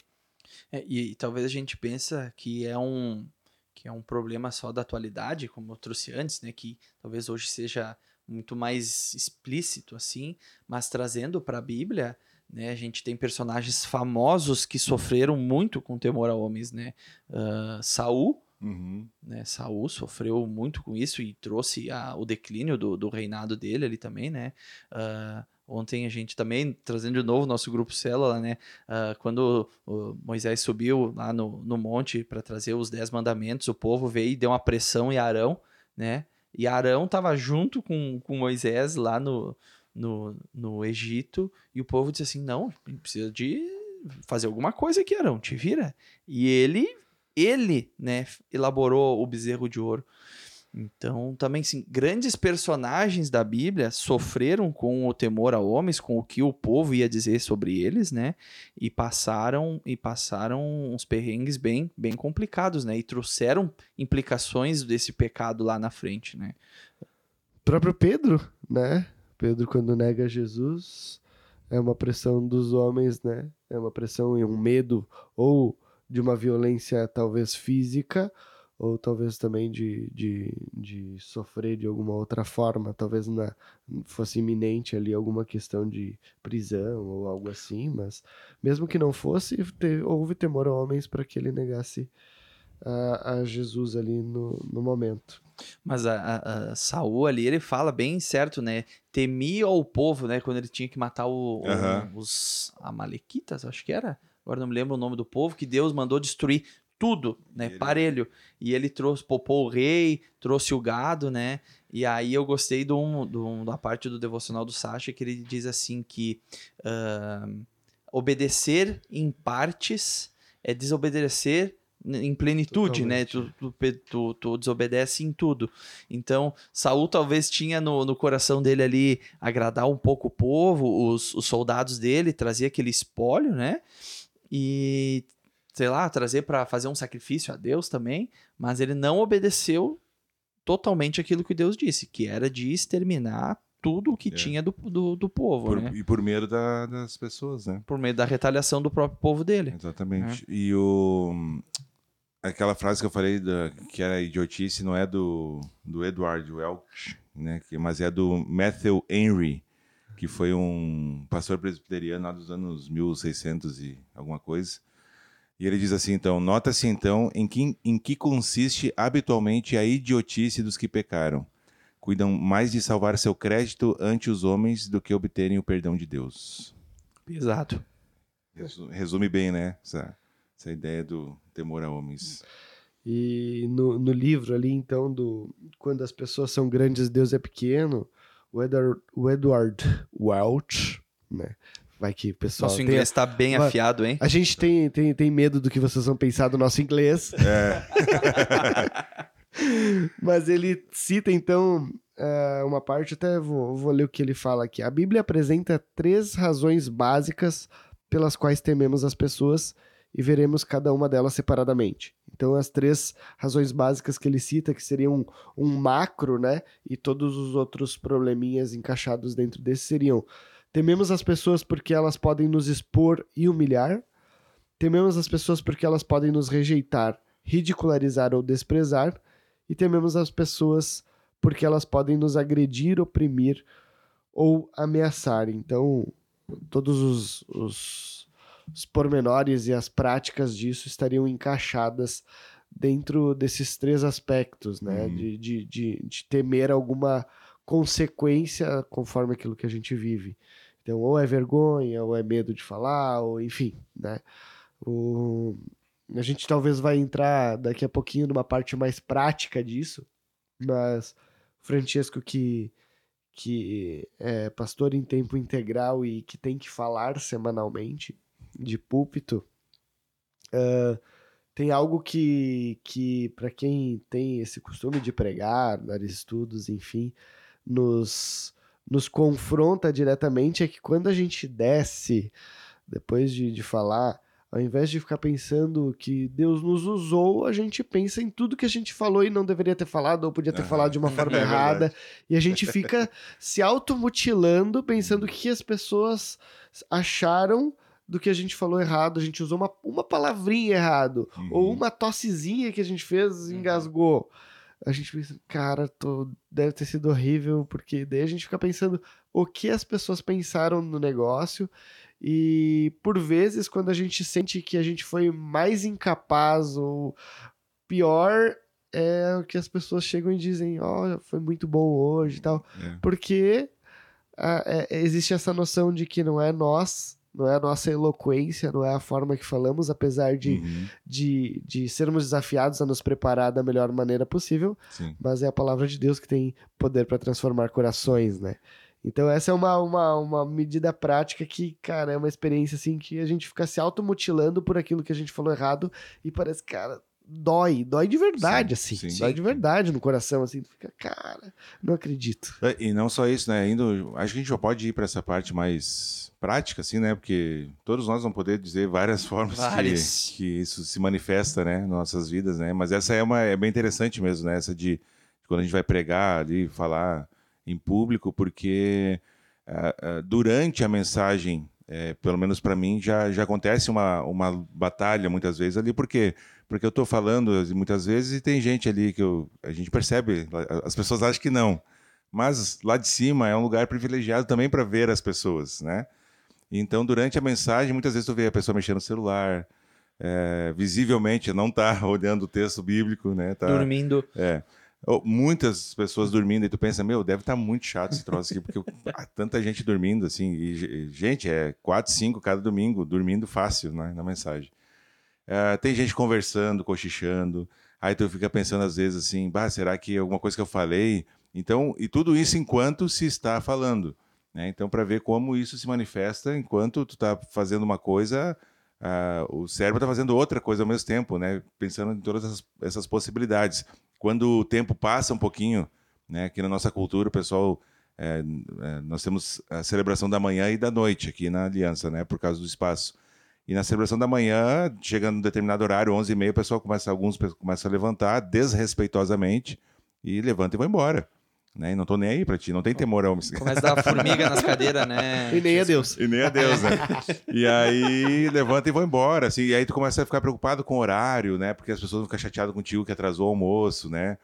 B: É, e, e, talvez a gente pensa que é um que é um problema só da atualidade, como eu trouxe antes, né, que talvez hoje seja muito mais explícito assim, mas trazendo para a Bíblia, né, a gente tem personagens famosos que sofreram muito com temor a homens, né? Uh, Saul
A: Uhum.
B: Né, Saul sofreu muito com isso e trouxe a, o declínio do, do, reinado dele ali também, né? Uh, ontem a gente também, trazendo de novo nosso grupo Célula, né? Uh, quando o Moisés subiu lá no, no monte para trazer os dez mandamentos, o povo veio e deu uma pressão em Arão, né? E Arão estava junto com, com Moisés lá no, no, no Egito e o povo disse assim, não, precisa de fazer alguma coisa aqui, Arão, te vira. E ele ele, né, elaborou o bezerro de ouro. Então, também, sim, grandes personagens da Bíblia sofreram com o temor a homens, com o que o povo ia dizer sobre eles, né? E passaram e passaram uns perrengues bem, bem complicados, né? E trouxeram implicações desse pecado lá na frente, né?
C: O próprio Pedro, né? Pedro quando nega Jesus, é uma pressão dos homens, né? É uma pressão e um medo ou de uma violência talvez física, ou talvez também de, de, de sofrer de alguma outra forma, talvez na, fosse iminente ali alguma questão de prisão ou algo assim, mas mesmo que não fosse, houve temor a homens para que ele negasse a, a, Jesus ali no, no momento.
B: Mas a, a, a, Saul ali, ele fala bem certo, né? Temia o povo, né? Quando ele tinha que matar o, uhum. o, os Amalequitas, acho que era agora não me lembro o nome do povo, que Deus mandou destruir tudo, né? Ele... Parelho. E ele trouxe, popou o rei, trouxe o gado, né? E aí eu gostei do, do, da parte do devocional do Sacha, que ele diz assim que uh, obedecer em partes é desobedecer em plenitude, né? Tu, tu, tu, tu, desobedece em tudo. Então, Saul talvez tinha no, no coração dele ali agradar um pouco o povo, os, os soldados dele, trazia aquele espólio, né? e, sei lá, trazer para fazer um sacrifício a Deus também, mas ele não obedeceu totalmente aquilo que Deus disse, que era de exterminar tudo o que é. tinha do, do, do povo.
A: Por,
B: né?
A: E por medo da, das pessoas, né?
B: Por meio da retaliação do próprio povo dele.
A: Exatamente. É. E o. Aquela frase que eu falei da, que era idiotice não é do, do Edward Welch, né? Que, mas é do Matthew Henry, que foi um pastor presbiteriano lá dos anos 1600 e alguma coisa. E ele diz assim, então, nota-se então em que, em que consiste habitualmente a idiotice dos que pecaram. Cuidam mais de salvar seu crédito ante os homens do que obterem o perdão de Deus.
B: Exato.
A: Resume bem, né? Essa, essa ideia do temor a homens.
C: E no, no livro ali, então, do quando as pessoas são grandes, Deus é pequeno, o Edward, o Edward Welch, né? Vai que o pessoal.
B: Nosso inglês está bem afiado, hein?
C: A gente tem, tem, tem medo do que vocês vão pensar do nosso inglês.
A: É.
C: Mas ele cita, então, é, uma parte, até vou, vou ler o que ele fala aqui. A Bíblia apresenta três razões básicas pelas quais tememos as pessoas e veremos cada uma delas separadamente. Então, as três razões básicas que ele cita, que seriam um, macro, né? E todos os outros probleminhas encaixados dentro desse seriam: tememos as pessoas porque elas podem nos expor e humilhar, tememos as pessoas porque elas podem nos rejeitar, ridicularizar ou desprezar, e tememos as pessoas porque elas podem nos agredir, oprimir ou ameaçar. Então, todos os, os, os pormenores e as práticas disso estariam encaixadas dentro desses três aspectos, né?
A: Uhum.
C: De, de, de, de temer alguma consequência conforme aquilo que a gente vive. Então, ou é vergonha, ou é medo de falar, ou enfim, né? O... A gente talvez vai entrar daqui a pouquinho numa parte mais prática disso, mas o Francesco que, que é pastor em tempo integral e que tem que falar semanalmente de púlpito, ah, tem algo que, que para quem tem esse costume de pregar, dar estudos, enfim, nos, nos confronta diretamente é que quando a gente desce, depois de, de falar, ao invés de ficar pensando que Deus nos usou, a gente pensa em tudo que a gente falou e não deveria ter falado, ou podia ter
A: Aham.
C: falado de uma forma
A: É
C: errada. E a gente fica se automutilando, pensando o que as pessoas acharam do que a gente falou errado. A gente usou uma, uma palavrinha errado,
A: Uhum.
C: ou uma tossezinha que a gente fez e engasgou. A gente pensa, cara, tô, deve ter sido horrível, porque daí a gente fica pensando o que as pessoas pensaram no negócio. E por vezes, quando a gente sente que a gente foi mais incapaz ou pior, é o que as pessoas chegam e dizem: Ó, foi muito bom hoje e tal.
A: É.
C: Porque ah, é- existe essa noção de que não é nós, não é a nossa eloquência, não é a forma que falamos, apesar de,
A: Uhum.
C: de, de sermos desafiados a nos preparar da melhor maneira possível,
A: Sim.
C: mas é a palavra de Deus que tem poder para transformar corações, né? Então essa é uma, uma, uma medida prática que, cara, é uma experiência assim que a gente fica se automutilando por aquilo que a gente falou errado e parece, cara, dói, dói de verdade,
A: Sim,
C: assim,
A: sim.
C: dói de verdade no coração, assim, tu fica, cara, não acredito.
A: É, E não só isso, né? Indo, acho que a gente já pode ir para essa parte mais prática, assim, né? Porque todos nós vamos poder dizer várias formas que, que isso se manifesta, né? Nas nossas vidas, né? Mas essa é uma é bem interessante mesmo, né? Essa de quando a gente vai pregar ali, falar em público, porque ah, ah, durante a mensagem, é, pelo menos para mim, já, já acontece uma, uma batalha muitas vezes ali, porque porque eu estou falando muitas vezes e tem gente ali que eu, a gente percebe, as pessoas acham que não. Mas lá de cima é um lugar privilegiado também para ver as pessoas, né? Então, durante a mensagem, muitas vezes tu vê a pessoa mexendo no celular, é, visivelmente não está olhando o texto bíblico, né? Tá,
B: Dormindo.
A: é. Muitas pessoas dormindo e tu pensa, meu, deve estar muito chato esse troço aqui, porque ah, tanta gente dormindo, assim, e, ge- gente, é quatro, cinco cada domingo, dormindo fácil, né, na mensagem. É, tem gente conversando, cochichando, aí tu fica pensando às vezes assim, bah, será que alguma coisa que eu falei? Então, e tudo isso enquanto se está falando, né? Então, para ver como isso se manifesta enquanto tu está fazendo uma coisa, ah, o cérebro está fazendo outra coisa ao mesmo tempo, né? Pensando em todas essas, essas possibilidades. Quando o tempo passa um pouquinho, né? Aqui na nossa cultura, o pessoal, é, é, nós temos a celebração da manhã e da noite aqui na Aliança, né? Por causa do espaço. E na celebração da manhã, chegando em determinado horário, 11h30, o pessoal começa, alguns começam a levantar desrespeitosamente e levanta e vai embora. Né? E não tô nem aí pra ti, não tem temor ao
B: Começa a dar formiga nas cadeiras, né?
C: E nem a Deus.
A: e nem a Deus, né? e aí levanta e vão embora, assim, e aí tu começa a ficar preocupado com o horário, né? Porque as pessoas vão ficar chateadas contigo que atrasou o almoço, né?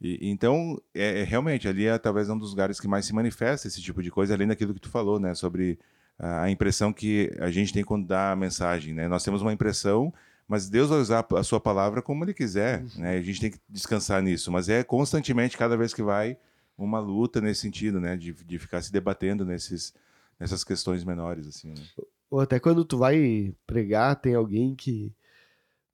A: E, então, é, é realmente, ali é talvez um dos lugares que mais se manifesta esse tipo de coisa, além daquilo que tu falou, né? Sobre a impressão que a gente tem quando dá a mensagem, né? Nós temos uma impressão, mas Deus vai usar a sua palavra como Ele quiser, né? A gente tem que descansar nisso, mas é constantemente, cada vez que vai, uma luta nesse sentido, né? De, de ficar se debatendo nesses, nessas questões menores, assim, né?
C: Ou até quando tu vai pregar, tem alguém que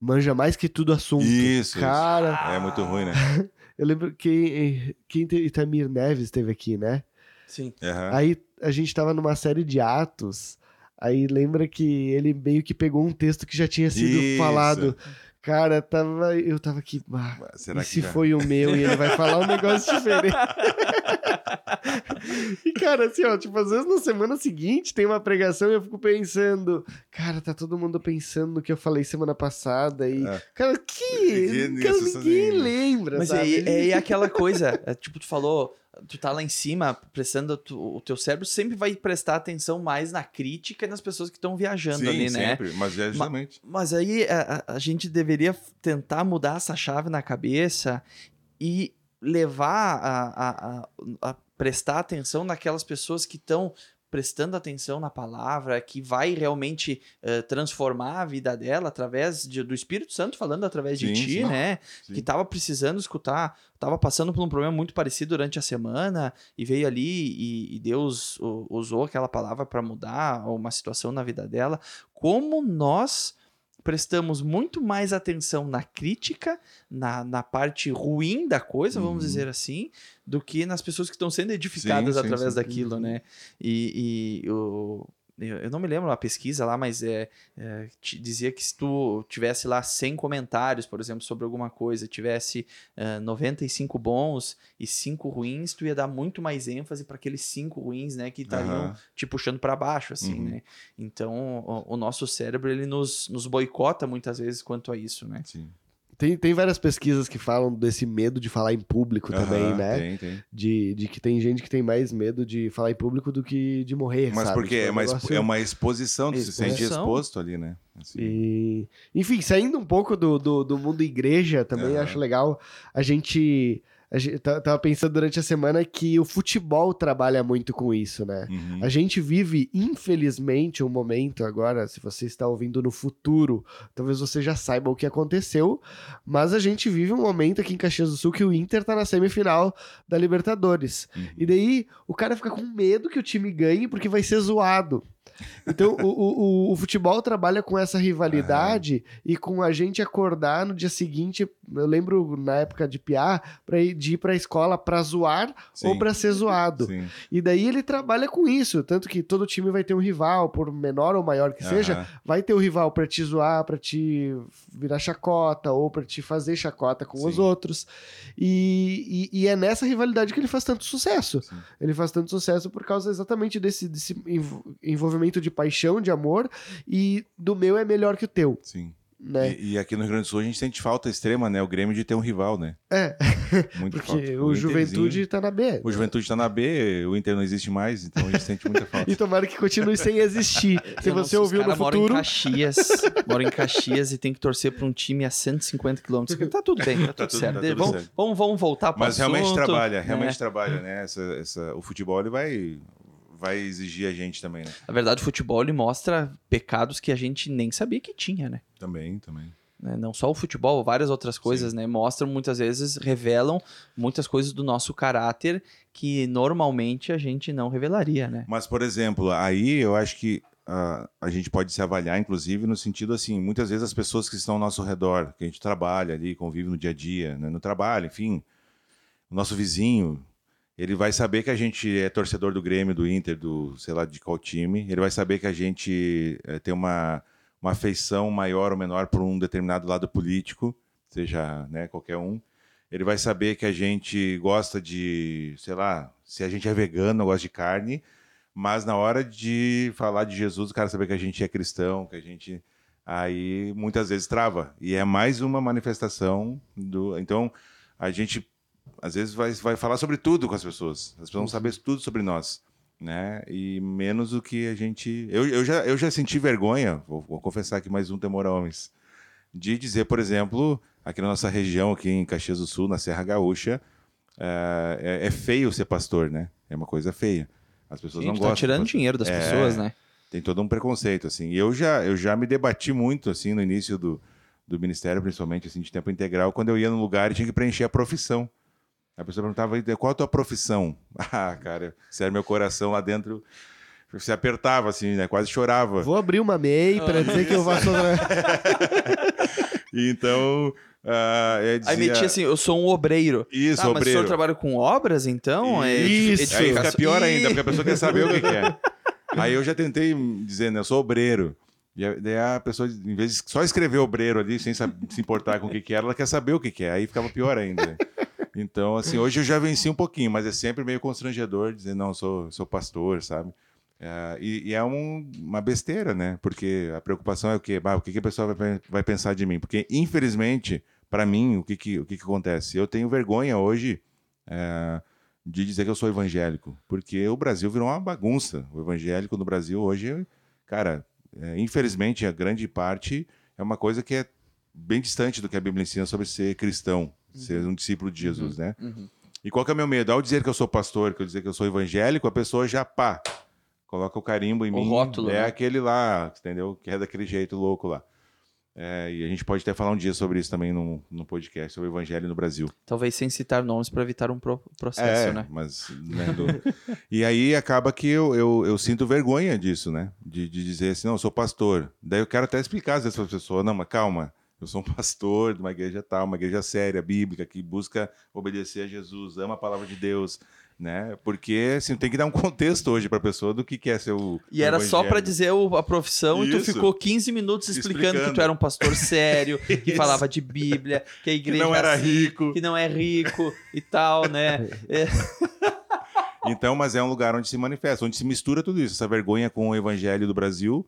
C: manja mais que tudo assunto.
A: Isso,
C: Cara,
A: É muito ruim, né?
C: eu lembro que quem Itamir Neves esteve aqui, né?
B: Sim.
A: Aham.
C: Aí a gente tava numa série de atos. Aí lembra que ele meio que pegou um texto que já tinha sido
A: Isso.
C: falado. Cara, tava, eu tava aqui. Ah,
A: Será
C: e
A: que
C: se
A: já-
C: foi o meu e ele vai falar um negócio diferente? e, cara, assim, ó, tipo, às vezes na semana seguinte tem uma pregação e eu fico pensando, cara, tá todo mundo pensando no que eu falei semana passada e.
A: É.
C: Cara, que.
A: Ninguém-
C: cara,
A: isso
C: ninguém
A: nem-
C: lembra,
B: Mas
C: sabe?
B: aí é, é aquela coisa, é, tipo, tu falou, tu tá lá em cima, prestando, tu- o teu cérebro sempre vai prestar atenção mais na crítica e nas pessoas que estão viajando
A: Sim,
B: ali, né?
A: sempre, mas é justamente.
B: Mas aí a, a- gente deveria tentar mudar essa chave na cabeça e levar a, a, a- a prestar atenção naquelas pessoas que estão prestando atenção na palavra, que vai realmente eh, transformar a vida dela através de- do Espírito Santo falando através de
A: Sim,
B: ti,
A: sim.
B: né?
A: Sim.
B: Que tava precisando escutar, tava passando por um problema muito parecido durante a semana e veio ali e, e Deus usou aquela palavra para mudar uma situação na vida dela. Como nós prestamos muito mais atenção na crítica, na, na parte ruim da coisa, vamos
A: Uhum.
B: dizer assim, do que nas pessoas que estão sendo edificadas
A: Sim, sim,
B: através
A: sim.
B: daquilo,
C: Uhum.
B: né? E, e o- eu, não me lembro a pesquisa lá, mas é, é, dizia que se tu tivesse lá 100 comentários, por exemplo, sobre alguma coisa, tivesse eh, 95 bons e 5 ruins, tu ia dar muito mais ênfase para aqueles 5 ruins, né, que estariam
A: Aham.
B: te puxando para baixo, assim,
A: Uhum.
B: né? Então, o, o nosso cérebro, ele nos, nos boicota muitas vezes quanto a isso, né?
A: Sim.
C: Tem, tem várias pesquisas que falam desse medo de falar em público também,
A: Aham,
C: né?
A: Tem, tem.
C: De, de que tem gente que tem mais medo de falar em público do que de morrer,
A: Mas
C: sabe?
A: porque
C: Tipo,
A: é,
C: um
A: uma,
C: negócio-
A: é uma exposição, tu se sente
B: Exposição.
A: exposto ali, né? Assim.
C: E, enfim, saindo um pouco do, do, do mundo igreja também,
A: Aham.
C: acho legal a gente. A gente tava pensando durante a semana que o futebol trabalha muito com isso, né?
A: Uhum.
C: A gente vive, infelizmente, um momento agora, se você está ouvindo no futuro, talvez você já saiba o que aconteceu, mas a gente vive um momento aqui em Caxias do Sul que o Inter tá na semifinal da Libertadores.
A: Uhum.
C: E daí o cara fica com medo que o time ganhe porque vai ser zoado. Então o, o, o- futebol trabalha com essa rivalidade e com a gente acordar no dia seguinte. Eu lembro na época de Piá, pra ir, de ir pra escola pra zoar ou
A: Sim.
C: pra ser zoado.
A: Sim.
C: E daí ele trabalha com isso, tanto que todo time vai ter um rival, por menor ou maior que seja, vai ter o rival pra te zoar, pra te virar chacota ou pra te fazer chacota com os
A: Sim.
C: outros. E, e, e é nessa rivalidade que ele faz tanto sucesso. Ele faz tanto sucesso por causa exatamente desse, desse env- envolvimento de paixão, de amor e do meu é melhor que o teu,
A: Sim.
C: né?
A: E, e aqui no Rio Grande do Sul a gente sente falta extrema, né? O Grêmio de ter um rival, né?
C: É,
A: Muito
C: porque
A: falta.
C: o
A: Interzinho-
C: Juventude tá na B.
A: O Juventude tá na B, o Inter não existe mais, então a gente sente muita falta.
C: E tomara que continue sem existir. Se
B: Eu
C: você
B: sei, os
C: ouviu no futuro,
B: em Caxias, moram em Caxias e tem que torcer para um time a 150 quilômetros. Tá tudo bem, tá tudo,
A: tudo-
B: certo.
A: tá tudo
B: vamos,
A: certo.
B: Vamos, vamos voltar para
A: Mas realmente
B: assunto,
A: trabalha,
B: né?
A: realmente trabalha, né? Essa, essa, o futebol ele vai, vai exigir a gente também, né?
B: Na verdade, o futebol ele mostra pecados que a gente nem sabia que tinha, né?
A: Também, também.
B: né? Não só o futebol, várias outras coisas, né? Mostram muitas vezes, revelam muitas coisas do nosso caráter que normalmente a gente não revelaria, né?
A: Mas, por exemplo, aí eu acho que ah, a gente pode se avaliar, inclusive, no sentido assim, muitas vezes as pessoas que estão ao nosso redor, que a gente trabalha ali, convive no dia a dia, né, no trabalho, enfim, o nosso vizinho, ele vai saber que a gente é torcedor do Grêmio, do Inter, do sei lá de qual time, ele vai saber que a gente eh, tem uma, uma afeição maior ou menor por um determinado lado político, seja né, qualquer um. Ele vai saber que a gente gosta de, sei lá, se a gente é vegano, gosta de carne, mas na hora de falar de Jesus, o cara saber que a gente é cristão, que a gente aí muitas vezes trava. E é mais uma manifestação do. Então, a gente às vezes vai, vai falar sobre tudo com as pessoas. As pessoas vão saber tudo sobre nós. Né? E menos o que a gente. Eu, eu, já, eu já senti vergonha, vou, vou confessar aqui mais um temor a homens, de dizer, por exemplo, aqui na nossa região, aqui em Caxias do Sul, na Serra Gaúcha, é, é- é feio ser pastor, né? É uma coisa feia. As pessoas
B: A
A: não
B: gente tá
A: gostam.
B: tirando
A: de
B: dinheiro das
A: É.
B: pessoas, né?
A: tem todo um preconceito assim. E eu já eu já me debati muito assim no início do, do ministério, principalmente assim de tempo integral, quando eu ia num lugar e tinha que preencher a profissão. A pessoa perguntava: "E "Qual a tua profissão?" Ah, cara, sério, meu coração lá dentro se apertava assim, né? Quase chorava.
C: vou abrir uma MEI pra dizer que eu.
A: E então, ah, eu dizia,
B: Aí metia assim, eu sou um obreiro.
A: Isso,
B: ah, mas o
A: obreiro.
B: senhor trabalha com obras, então? É
C: Isso.
B: edifi-
A: Aí fica pior ainda,
B: Ih!
A: porque a pessoa quer saber o que, que é. Aí eu já tentei dizer, né? Eu sou obreiro. E a- daí a pessoa, em vez de só escrever obreiro ali, sem se importar com o que, que era, ela quer saber o que, que é. Aí ficava pior ainda. Então, assim, hoje eu já venci um pouquinho, mas é sempre meio constrangedor dizer, não, sou, sou pastor, sabe? É, e, e é um- uma besteira, né? Porque a preocupação é o quê? Bah, o que, que a pessoa vai, vai pensar de mim? Porque, infelizmente, para mim, o que, que, o que, que acontece? Eu tenho vergonha hoje é, de dizer que eu sou evangélico, porque o Brasil virou uma bagunça. O evangélico no Brasil hoje, cara, é, infelizmente, a grande parte é uma coisa que é bem distante do que a Bíblia ensina sobre ser cristão, ser um discípulo de Jesus, né?
B: Uhum.
A: E qual que é o meu medo? Ao dizer que eu sou pastor, que eu dizer que eu sou evangélico, a pessoa já, pá, coloca o carimbo em
B: O
A: mim.
B: rótulo,
A: é
B: né?
A: aquele lá, entendeu? Que é daquele jeito louco lá. É, e a gente pode até falar um dia sobre isso também no, no podcast, sobre o evangelho no Brasil.
B: Talvez sem citar nomes para evitar um pro- processo,
A: é,
B: né?
A: mas... né, do- e aí acaba que eu, eu, eu sinto vergonha disso, né? De, de dizer assim, não, eu sou pastor. Daí eu quero até explicar às vezes para as pessoas, não, mas calma, eu sou um pastor de uma igreja tal, uma igreja séria, bíblica, que busca obedecer a Jesus, ama a palavra de Deus, né? Porque assim, tem que dar um contexto hoje para a pessoa do que que é ser o
B: E era só pra dizer a profissão e tu
A: Isso.
B: ficou 15 minutos explicando, que
A: Explicando.
B: tu era um pastor sério, que
A: Isso.
B: falava de Bíblia, que a
A: que
B: igreja
A: não
B: é
A: era
B: assim,
A: rico.
B: que não é rico e tal, né? É,
A: Então, mas é um lugar onde se manifesta, onde se mistura tudo isso, essa vergonha com o evangelho do Brasil,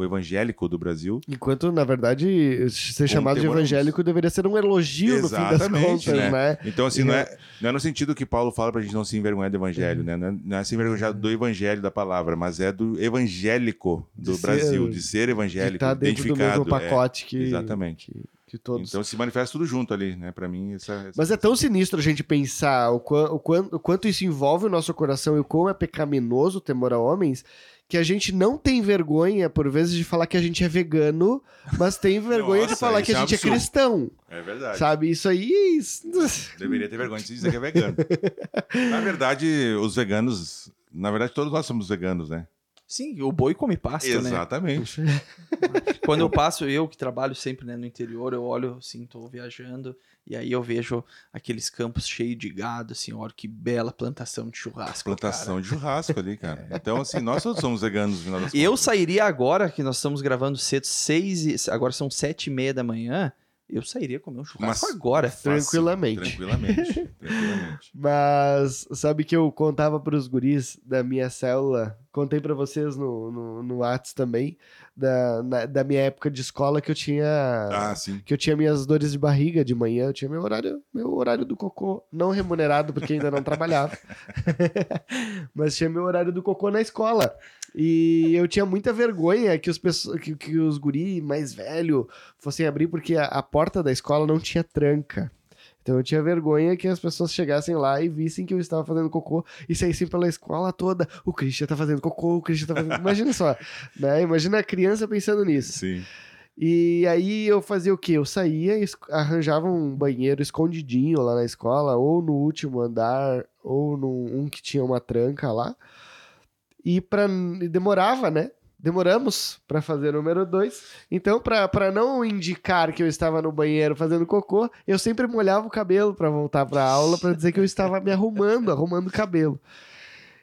A: o evangélico do Brasil.
C: Enquanto, na verdade, ser chamado de evangélico deveria ser um elogio no fim das
A: Exatamente,
C: contas,
A: né?
C: né?
A: Então, assim, não é, não é no sentido que Paulo fala pra gente não se envergonhar do evangelho, né? Não é, não é se envergonhar do evangelho da palavra, mas é do evangélico do
C: De ser-
A: Brasil, de ser
C: De
A: evangélico,
C: estar dentro do
A: identificado.
C: mesmo
A: é.
C: pacote que,
A: exatamente.
C: que, todos.
A: Então se manifesta tudo junto ali, né? Pra mim, essa, essa-
C: Mas é tão sinistro a gente pensar o, quan- o, quan- o quanto isso envolve o nosso coração e o quão é pecaminoso o temor a homens, que a gente não tem vergonha, por vezes, de falar que a gente é vegano, mas tem vergonha de
A: Nossa,
C: falar que a
A: é
C: gente é
A: absurdo.
C: cristão.
A: É verdade.
C: Sabe? Isso aí. isso-
A: Deveria ter vergonha de se dizer que é vegano. na verdade, os veganos. Na verdade, todos nós somos veganos, né?
B: Sim, o boi come pasto, né?
A: Exatamente.
B: Quando eu passo, eu que trabalho sempre né, no interior, eu olho assim, tô viajando, e aí eu vejo aqueles campos cheios de gado, assim, olha que bela plantação de churrasco.
A: Plantação de churrasco ali, cara. Então, assim, nós todos somos veganos no final das
B: Eu
A: contas.
B: sairia agora, que nós estamos gravando cedo, seis e, agora são sete e meia da manhã, eu sairia comer um churrasco
A: Mas-
B: agora.
A: Fácil,
C: Tranquilamente.
A: Tranquilamente. tranquilamente.
C: Mas sabe que eu contava pros guris da minha célula, contei pra vocês no, no, no Whats também, da, na- da minha época de escola que eu tinha.
A: Ah, sim.
C: Que eu tinha minhas dores de barriga de manhã, eu tinha meu horário, meu horário do cocô, não remunerado, porque ainda não trabalhava. Mas tinha meu horário do cocô na escola. E eu tinha muita vergonha que os, pesso- que, que os guri mais velho fossem abrir, porque a, a porta da escola não tinha tranca. Então eu tinha vergonha que as pessoas chegassem lá e vissem que eu estava fazendo cocô e saíssem pela escola toda. O Christian tá fazendo cocô, o Christian tá fazendo. Imagina só, né? Imagina a criança pensando nisso.
A: Sim.
C: E aí eu fazia o quê? Eu saía e arranjava um banheiro escondidinho lá na escola, ou no último andar, ou num um que tinha uma tranca lá. E, pra, e demorava, né? Demoramos para fazer o número dois. Então, para não indicar que eu estava no banheiro fazendo cocô, eu sempre molhava o cabelo para voltar para aula para dizer que eu estava me arrumando, arrumando o cabelo.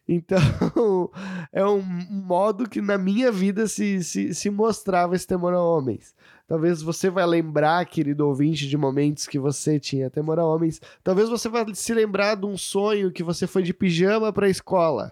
C: Então, é um modo que na minha vida se, se, se mostrava esse temor a homens. Talvez você vai lembrar, querido ouvinte, de momentos que você tinha temor a homens. Talvez você vai se lembrar de um sonho que você foi de pijama para a escola.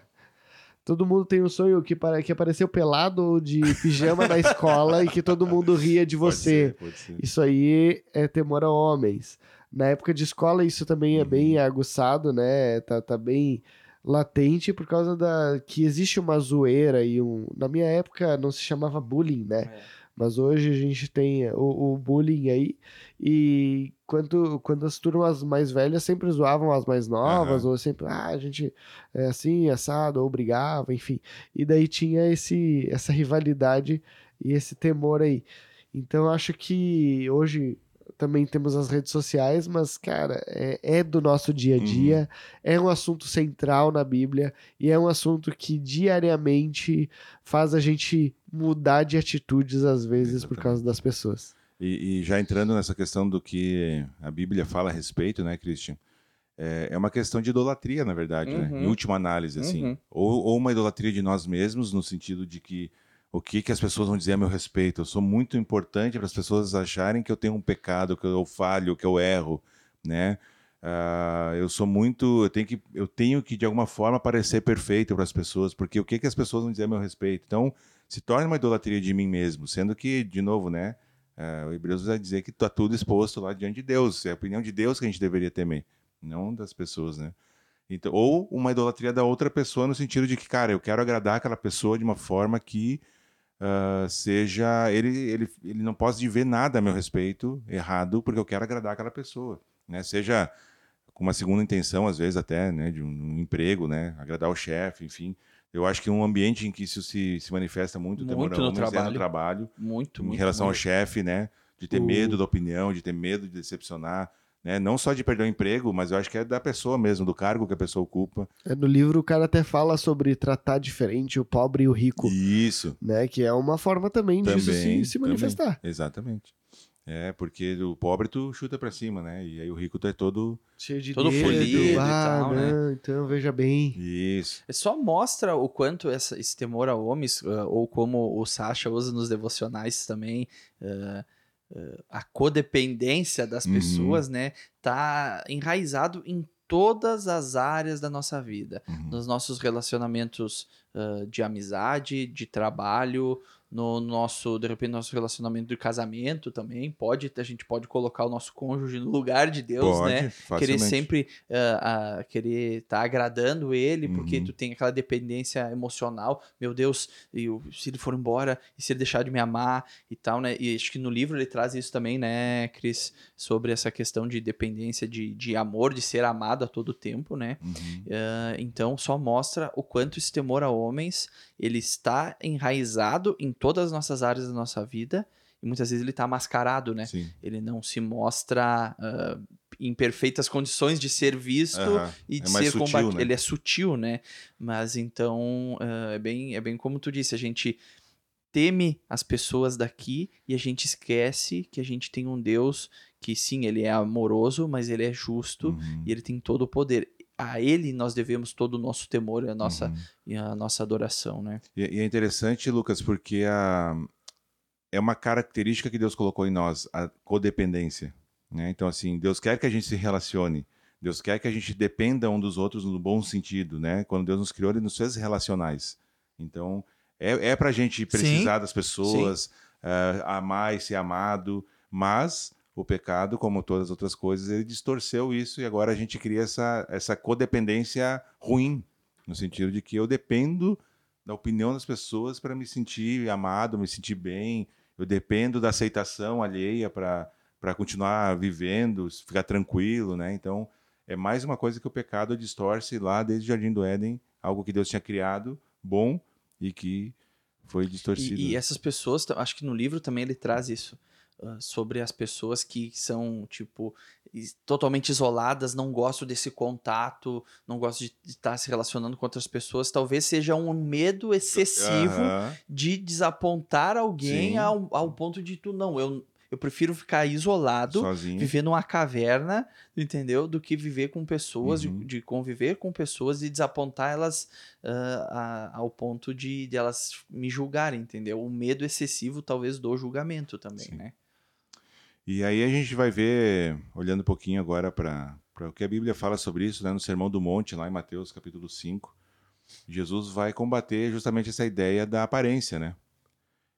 C: Todo mundo tem um sonho que, para, que apareceu pelado ou de pijama na escola e que todo mundo ria de
A: Pode
C: você.
A: ser, pode ser.
C: Isso aí é temor a homens. Na época de escola, isso também é
A: Uhum.
C: bem aguçado, né? Tá, tá bem latente por causa da que existe uma zoeira e um. Na minha época não se chamava bullying, né? Mas hoje a gente tem o, o bullying aí. E quando, quando as turmas mais velhas sempre zoavam as mais novas,
A: Aham.
C: ou sempre, ah, a gente é assim, assado, ou brigava, enfim. E daí tinha esse, essa rivalidade e esse temor aí. Então acho que hoje também temos as redes sociais, mas, cara, é, é do nosso dia a dia, é um assunto central na Bíblia e é um assunto que diariamente faz a gente mudar de atitudes, às vezes, por
A: Exatamente.
C: causa das pessoas.
A: E, e já entrando nessa questão do que a Bíblia fala a respeito, né, Christian? É, é uma questão de idolatria, na verdade, né?
B: Uhum.
A: Em última análise, assim.
B: Uhum.
A: Ou, ou uma idolatria de nós mesmos, no sentido de que o que, que as pessoas vão dizer a meu respeito. Eu sou muito importante para as pessoas acharem que eu tenho um pecado, que eu falho, que eu erro, né? Uh, eu sou muito, eu tenho que, eu tenho que de alguma forma parecer perfeito para as pessoas, porque o que, que as pessoas vão dizer a meu respeito? Então, se torna uma idolatria de mim mesmo, sendo que, de novo, né? Uh, o Hebreus vai dizer que está tudo exposto lá diante de Deus. É a opinião de Deus que a gente deveria temer, não das pessoas, né? Então, ou uma idolatria da outra pessoa no sentido de que, cara, eu quero agradar aquela pessoa de uma forma que uh, seja. Ele, ele, ele não pode ver nada a meu respeito errado, porque eu quero agradar aquela pessoa. Né? Seja com uma segunda intenção, às vezes até, né, de um, um emprego, né, agradar o chefe, enfim. Eu acho que um ambiente em que isso se, se manifesta muito,
B: muito no trabalho.
A: É no trabalho,
B: muito,
A: em
B: muito,
A: relação
B: muito.
A: ao chefe, né, de ter
B: O-
A: medo da opinião, de ter medo de decepcionar, né, não só de perder o emprego, mas eu acho que é da pessoa mesmo, do cargo que a pessoa ocupa.
C: É, No livro o cara até fala sobre tratar diferente o pobre e o rico,
A: Isso.
C: né? Que é uma forma também, disso
A: Também,
C: se, se manifestar.
A: Exatamente. É, porque o pobre tu chuta pra cima, né? E aí o rico tu é todo.
C: Cheio de
B: Todo
C: dedo,
B: polido e
C: ah,
B: tal, né?
C: não, então veja bem.
A: Isso.
B: É Só mostra o quanto essa- esse temor a homens, ah, ou como o Sasha usa nos devocionais também, ah, ah, a codependência das
A: Uhum.
B: pessoas, né? Tá enraizado em todas as áreas da nossa vida.
A: Uhum.
B: Nos nossos relacionamentos ah, de amizade, de trabalho, no nosso, de repente, nosso relacionamento de casamento também. Pode, a gente pode colocar o nosso cônjuge no lugar de Deus,
A: Pode,
B: né? querer
A: facilmente.
B: sempre ah, ah, querer estar agradando ele, porque
A: Uhum.
B: tu tem aquela dependência emocional. Meu Deus, e o- se ele for embora, e se ele deixar de me amar e tal, né? E acho que no livro ele traz isso também, né, Cris? Sobre essa questão de dependência de, de amor, de ser amado a todo tempo, né?
A: Uhum.
B: Ah, então só mostra o quanto esse temor a homens ele está enraizado em todas as nossas áreas da nossa vida e muitas vezes ele está mascarado, né?
A: Sim.
B: Ele não se mostra ah, em perfeitas condições de ser visto e de
A: É
B: ser combatido.
A: né?
B: Ele é sutil, né? Mas então ah, é, bem, é bem como tu disse, a gente teme as pessoas daqui e a gente esquece que a gente tem um Deus que sim, ele é amoroso, mas ele é justo
A: Uhum.
B: e ele tem todo o poder. A ele nós devemos todo o nosso temor e a nossa,
A: Uhum.
B: e a nossa adoração, né?
A: E, e é interessante, Lucas, porque a, é uma característica que Deus colocou em nós, a codependência. Né? Então, assim, Deus quer que a gente se relacione. Deus quer que a gente dependa um dos outros no bom sentido, né? Quando Deus nos criou, Ele nos fez relacionais. Então, é, é para a gente precisar das pessoas, eh, amar e ser amado, mas o pecado, como todas as outras coisas, ele distorceu isso e agora a gente cria essa, essa codependência ruim, no sentido de que eu dependo da opinião das pessoas para me sentir amado, me sentir bem, eu dependo da aceitação alheia para continuar vivendo, ficar tranquilo, né? Então, é mais uma coisa que o pecado distorce lá desde o Jardim do Éden, algo que Deus tinha criado, bom, e que foi distorcido.
B: E, e essas pessoas, acho que no livro também ele traz isso. Sobre as pessoas que são, tipo, totalmente isoladas, não gostam desse contato, não gostam de de estar se relacionando com outras pessoas. Talvez seja um medo excessivo de desapontar alguém
A: Sim.
B: ao, ao ponto de tu, não, eu, eu prefiro ficar isolado,
A: sozinho.
B: viver numa caverna, entendeu? Do que viver com pessoas, de-
A: Uhum.
B: de, conviver com pessoas e desapontar elas ah, a- ao ponto de, de elas me julgarem, entendeu? O medo excessivo, talvez, do julgamento também,
A: Sim.
B: né?
A: E aí a gente vai ver, olhando um pouquinho agora para o que a Bíblia fala sobre isso, né, no Sermão do Monte, lá em Mateus capítulo 5, Jesus vai combater justamente essa ideia da aparência, né?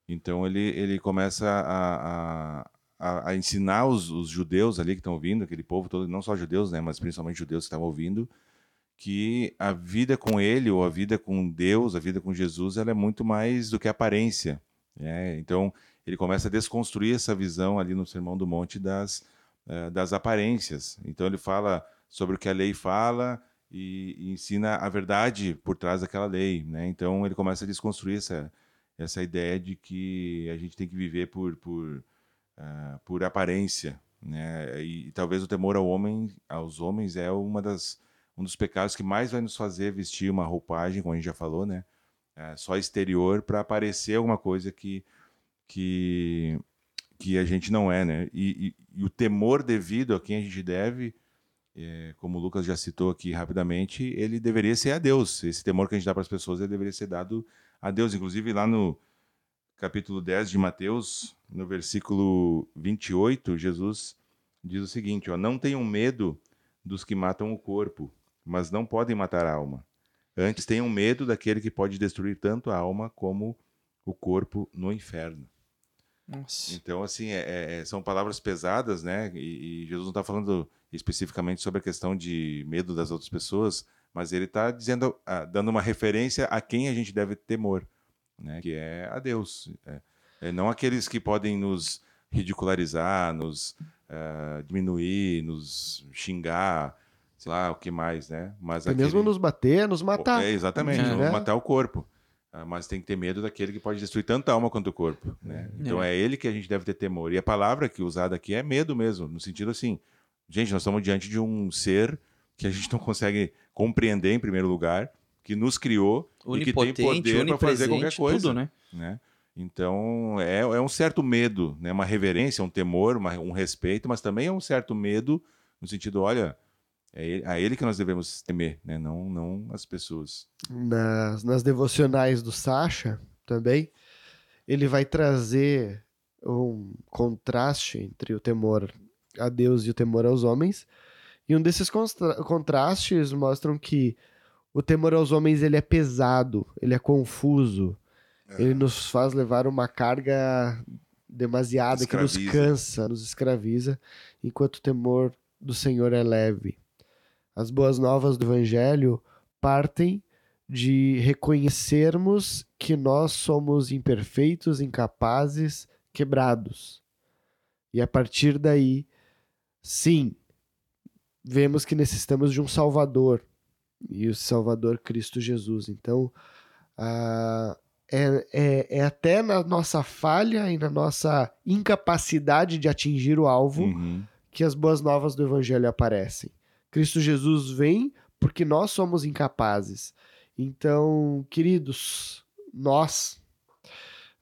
A: Então ele, ele começa a, a, a, ensinar os, os judeus ali que estão ouvindo, aquele povo todo, não só judeus, né, mas principalmente judeus que estavam ouvindo, que a vida com ele, ou a vida com Deus, a vida com Jesus, ela é muito mais do que aparência. né? Então, ele começa a desconstruir essa visão ali no Sermão do Monte das, eh, das aparências. Então, ele fala sobre o que a lei fala e, e ensina a verdade por trás daquela lei. Né? Então, ele começa a desconstruir essa, essa ideia de que a gente tem que viver por, por, ah, por aparência. Né? E, talvez o temor ao homem, aos homens é uma das, um dos pecados que mais vai nos fazer vestir uma roupagem, como a gente já falou, né? É, só exterior para parecer alguma coisa que, que, que a gente não é, né? E, e- e o temor devido a quem a gente deve, é, como o Lucas já citou aqui rapidamente, ele deveria ser a Deus. Esse temor que a gente dá para as pessoas, ele deveria ser dado a Deus. Inclusive lá no capítulo 10 de Mateus, no versículo 28, Jesus diz o seguinte: ó, Não tenham medo dos que matam o corpo, mas não podem matar a alma. Antes tenham medo daquele que pode destruir tanto a alma como o corpo no inferno.
B: Nossa.
A: Então, assim, é- é- são palavras pesadas, né? E, e Jesus não está falando especificamente sobre a questão de medo das outras pessoas, mas ele está dizendo, ah, dando uma referência a quem a gente deve temor, né? Que é a Deus. É, é não aqueles que podem nos ridicularizar, nos ah, diminuir, nos xingar, sei lá, o que mais, né? Mas
C: Até mesmo
A: aquele-
C: nos bater, nos matar.
A: é, exatamente,
B: É.
C: Né?
A: matar o corpo. Ah, Mas tem que ter medo daquele que pode destruir tanto a alma quanto o corpo. Né? Então é. ele que a gente deve ter temor. E a palavra que é usada aqui é medo mesmo, no sentido assim, gente, nós estamos diante de um ser que a gente não consegue compreender em primeiro lugar, que nos criou e que tem poder para fazer qualquer coisa.
B: tudo, né?
A: né? Então é, é um certo medo, né? uma reverência, um temor, uma- um respeito, mas também é um certo medo no sentido, olha, é ele- a ele que nós devemos temer, né? não, não as pessoas.
C: nas, nas devocionais do Sacha também, ele vai trazer um contraste entre o temor a Deus e o temor aos homens. E um desses contrastes mostram que o temor aos homens ele é pesado, ele é confuso, ele nos faz levar uma carga demasiada que nos
A: Escraviza.
C: cansa, nos escraviza, enquanto o temor do Senhor é leve. As boas novas do Evangelho partem de reconhecermos que nós somos imperfeitos, incapazes, quebrados. E a partir daí, sim, vemos que necessitamos de um Salvador. E o Salvador Cristo Jesus. Então, ah, é, é, é até na nossa falha e na nossa incapacidade de atingir o alvo
A: Uhum.
C: que as boas novas do Evangelho aparecem. Cristo Jesus vem porque nós somos incapazes. Então, queridos, nós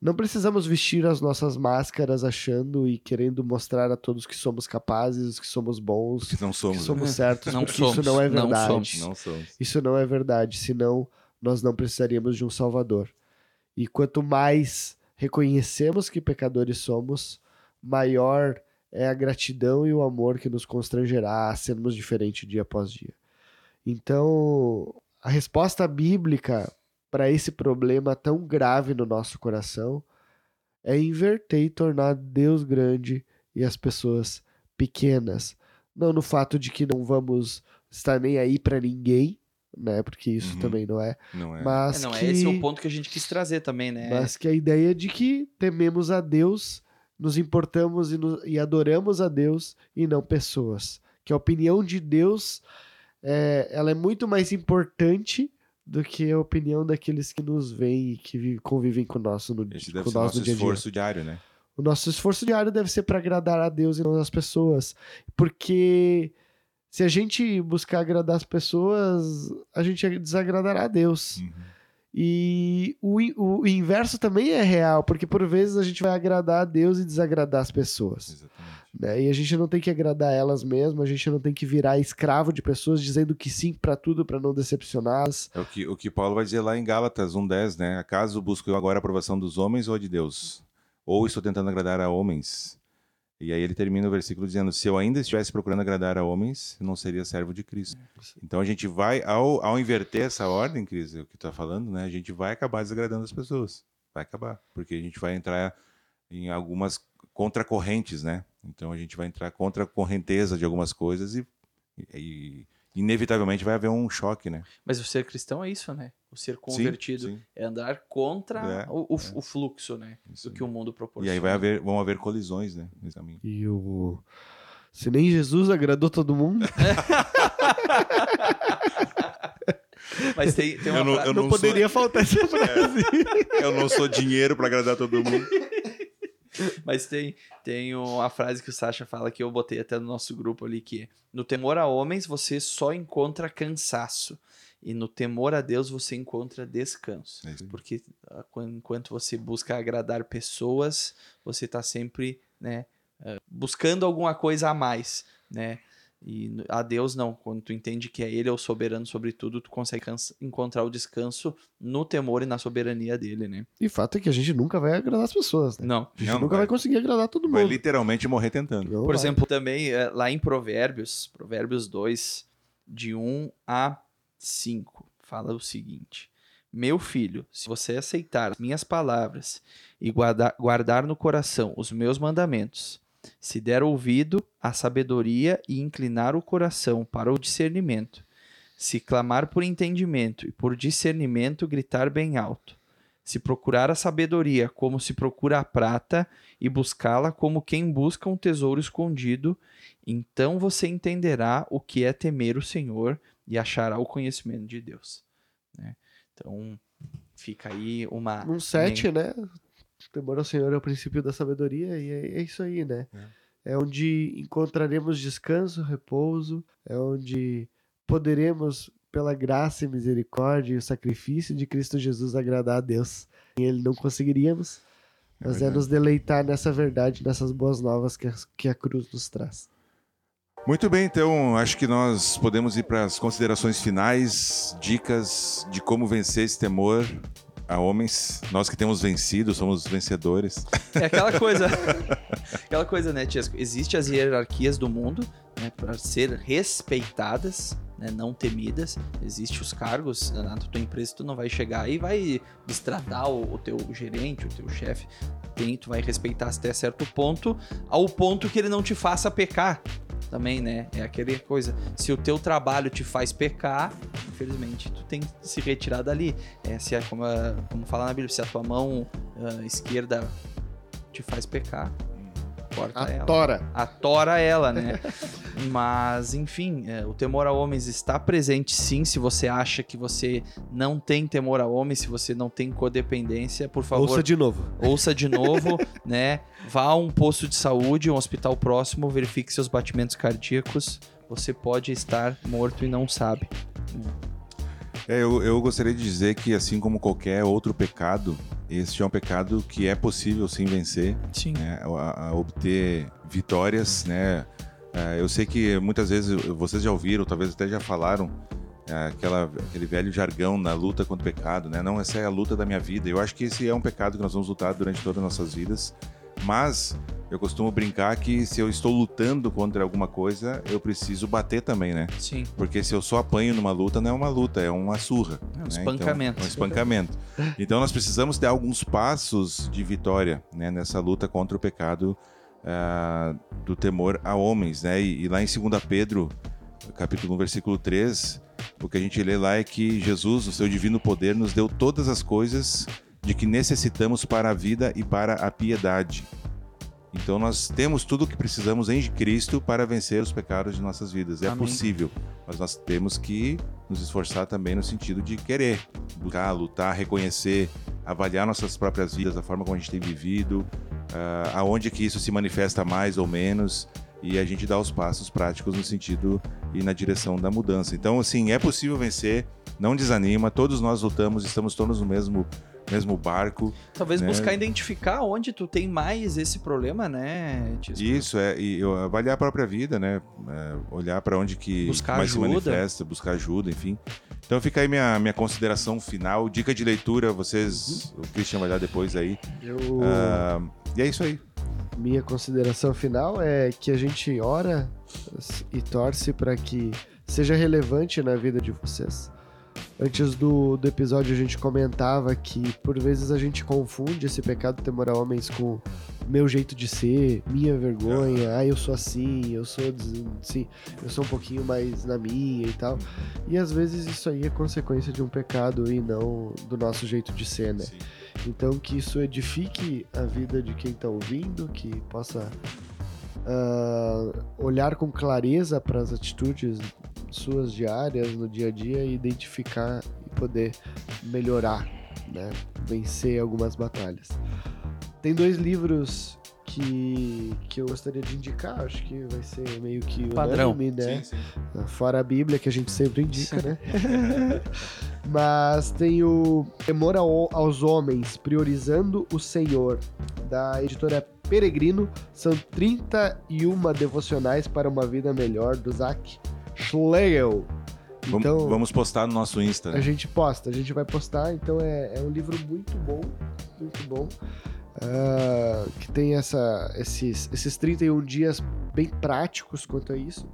C: não precisamos vestir as nossas máscaras achando e querendo mostrar a todos que somos capazes, que somos bons,
A: Que não
C: que
A: somos. né?
C: somos certos,
B: Não
C: porque
B: somos,
C: isso não é
B: não
C: verdade.
B: somos.
A: Não somos.
C: Isso não é verdade, senão nós não precisaríamos de um Salvador. E quanto mais reconhecemos que pecadores somos, maior é a gratidão e o amor que nos constrangerá a sermos diferentes dia após dia. Então, a resposta bíblica para esse problema tão grave no nosso coração é inverter e tornar Deus grande e as pessoas pequenas. Não no fato de que não vamos estar nem aí para ninguém, né? Porque isso
A: Uhum.
C: também não é.
A: Não é.
C: Mas
B: É, não,
C: que,
B: é esse o ponto que a gente quis trazer também, né?
C: mas que a ideia de que tememos a Deus, nos importamos e, nos- e adoramos a Deus e não pessoas. Que a opinião de Deus é, ela é muito mais importante do que a opinião daqueles que nos veem e que vi- convivem com, nosso no,
A: Esse deve
C: com
A: ser o
C: nós
A: nosso
C: no dia a dia.
A: esforço diário, né?
C: O nosso esforço diário deve ser para agradar a Deus e não as pessoas. Porque se a gente buscar agradar as pessoas, a gente desagradará a Deus.
A: Uhum.
C: E o, o inverso também é real, porque por vezes a gente vai agradar a Deus e desagradar as pessoas. Né? E a gente não tem que agradar elas mesmas, a gente não tem que virar escravo de pessoas dizendo que sim para tudo para não decepcioná-las.
A: É o que, o que Paulo vai dizer lá em Gálatas 1,10, né? Acaso busco eu agora a aprovação dos homens ou a de Deus? Ou estou tentando agradar a homens? E aí ele termina o versículo dizendo: Se eu ainda estivesse procurando agradar a homens, não seria servo de Cristo. Então a gente vai, ao, ao inverter essa ordem, Cris, é o que tu tá falando, né? A gente vai acabar desagradando as pessoas. Vai acabar. Porque a gente vai entrar em algumas contracorrentes, né? Então a gente vai entrar contra a correnteza de algumas coisas e, e inevitavelmente vai haver um choque, né?
B: Mas o ser cristão é isso, né? O ser convertido
A: Sim, sim.
B: é andar contra
A: É,
B: o, o- o fluxo, né?
A: Isso
B: Do que o mundo
A: E
B: proporciona.
A: aí vai haver, vão haver colisões, né? Nesse caminho.
C: E o. Se nem Jesus agradou todo mundo,
B: Mas tem, tem uma
A: Eu não- eu
C: não,
A: não
C: poderia faltar essa frase.
A: Eu não sou dinheiro para agradar todo mundo.
B: Mas tem, tem uma frase que o Sasha fala que eu botei até no nosso grupo ali, que no temor a homens você só encontra cansaço. E no temor a Deus você encontra descanso.
A: É.
B: Porque ah, quan- enquanto você busca agradar pessoas, você está sempre né, ah, buscando alguma coisa a mais. Né? E a Deus não, quando tu entende que é Ele é o soberano sobre tudo, tu consegue encontrar o descanso no temor e na soberania dele, né?
C: E fato é que a gente nunca vai agradar as pessoas, né?
B: Não.
C: A gente
A: Não,
C: nunca vai.
A: vai.
C: conseguir agradar todo mundo.
A: Vai literalmente morrer tentando.
C: Não
B: Por
C: vai.
B: exemplo, também é, lá em Provérbios, Provérbios 2, de 1 a 5, fala o seguinte: Meu filho, se você aceitar as minhas palavras e guardar, guardar no coração os meus mandamentos, se der ouvido à sabedoria e inclinar o coração para o discernimento, se clamar por entendimento e por discernimento gritar bem alto, se procurar a sabedoria como se procura a prata e buscá-la como quem busca um tesouro escondido, então você entenderá o que é temer o Senhor e achará o conhecimento de Deus. né? Então, fica aí uma.
C: Um 7, né? Temor ao Senhor é o princípio da sabedoria e é, é isso aí, né? É. onde encontraremos descanso, repouso, é onde poderemos, pela graça e misericórdia e o sacrifício de Cristo Jesus, agradar a Deus. E Ele não conseguiríamos,
A: É
C: mas é, nos deleitar nessa verdade, nessas boas novas que a, que a cruz nos traz.
A: Muito bem, então acho que nós podemos ir para as considerações finais, dicas de como vencer esse temor a homens. Nós que temos vencido, somos vencedores.
B: É aquela coisa. aquela coisa, né, Tiesco? Existem as hierarquias do mundo, né, para ser respeitadas, né, não temidas. Existem os cargos na tua empresa, tu não vai chegar e vai destratar o, o teu gerente, o teu chefe. Tem, tu vai respeitar até certo ponto, ao ponto que ele não te faça pecar. Também, né? É aquela coisa. Se o teu trabalho te faz pecar, infelizmente, tu tem que se retirar dali. É, se a, como, como fala na Bíblia, se a tua mão ah, esquerda te faz pecar, corta
C: A
B: ela.
C: tora.
B: Atora ela, né? Mas, enfim, é, o temor a homens está presente sim. Se você acha que você não tem temor a homens, se você não tem codependência, por favor,
C: Ouça de novo.
B: ouça de novo, né? Vá a um posto de saúde, um hospital próximo, verifique seus batimentos cardíacos. Você pode estar morto e não sabe.
A: É, eu, eu gostaria de dizer que, assim como qualquer outro pecado, este é um pecado que é possível sim vencer.
B: Sim.
A: né, a, a obter vitórias, né? É, eu sei que muitas vezes vocês já ouviram, talvez até já falaram é, aquela, aquele velho jargão na luta contra o pecado, né? Não, essa é a luta da minha vida. Eu acho que esse é um pecado que nós vamos lutar durante todas as nossas vidas, mas eu costumo brincar que se eu estou lutando contra alguma coisa, eu preciso bater também, né?
B: Sim.
A: Porque se eu só apanho numa luta, não é uma luta, é uma surra.
B: É um
A: né?
B: espancamento.
A: Então, é um espancamento. Então nós precisamos dar alguns passos de vitória né, nessa luta contra o pecado ah, do temor a homens. Né? E, e lá em 2 Pedro, capítulo 1, versículo 3, o que a gente lê lá é que Jesus, o seu divino poder, nos deu todas as coisas de que necessitamos para a vida e para a piedade. Então nós temos tudo o que precisamos em Cristo para vencer os pecados de nossas vidas. É
B: Amém.
A: possível, mas nós temos que nos esforçar também no sentido de querer, buscar, lutar, reconhecer, avaliar nossas próprias vidas, a forma como a gente tem vivido, ah, aonde que isso se manifesta mais ou menos, e a gente dá os passos práticos no sentido e na direção da mudança. Então, assim, é possível vencer, não desanima, todos nós lutamos, estamos todos no mesmo, mesmo barco.
B: Talvez
A: né?
B: buscar identificar onde tu tem mais esse problema, né, Tisco?
A: Isso, é, e eu- avaliar a própria vida, né? É, olhar para onde que
B: Buscar
A: mais
B: ajuda.
A: se manifesta, buscar ajuda, enfim. Então fica aí minha, minha consideração final. Dica de leitura, vocês. O Christian vai dar depois aí.
C: Eu...
A: Ah, e é isso aí.
C: Minha consideração final é que a gente ora e torce para que seja relevante na vida de vocês. Antes do, do episódio a gente comentava que por vezes a gente confunde esse pecado temor a homens com meu jeito de ser, minha vergonha, ah, eu sou assim, eu sou assim, eu sou um pouquinho mais na minha e tal. E às vezes isso aí é consequência de um pecado e não do nosso jeito de ser, né? Então que isso edifique a vida de quem está ouvindo, que possa ah, olhar com clareza para as atitudes suas diárias no dia a dia e identificar e poder melhorar, né? Vencer algumas batalhas. Tem dois livros que, que eu gostaria de indicar, acho que vai ser meio que
B: Padrão.
C: unânime, né?
A: Sim, sim.
C: Fora a Bíblia, que a gente sempre indica, né? Mas tem o Temor ao- aos Homens, Priorizando o Senhor, da editora Peregrino. São 31 devocionais para uma vida melhor, do Zach Schlegel. Então,
A: Vamos postar no nosso Insta.
C: a
A: né?
C: gente posta, a gente vai postar, então é, é um livro muito bom, muito bom. ah, que tem essa, esses, esses 31 dias bem práticos quanto a isso.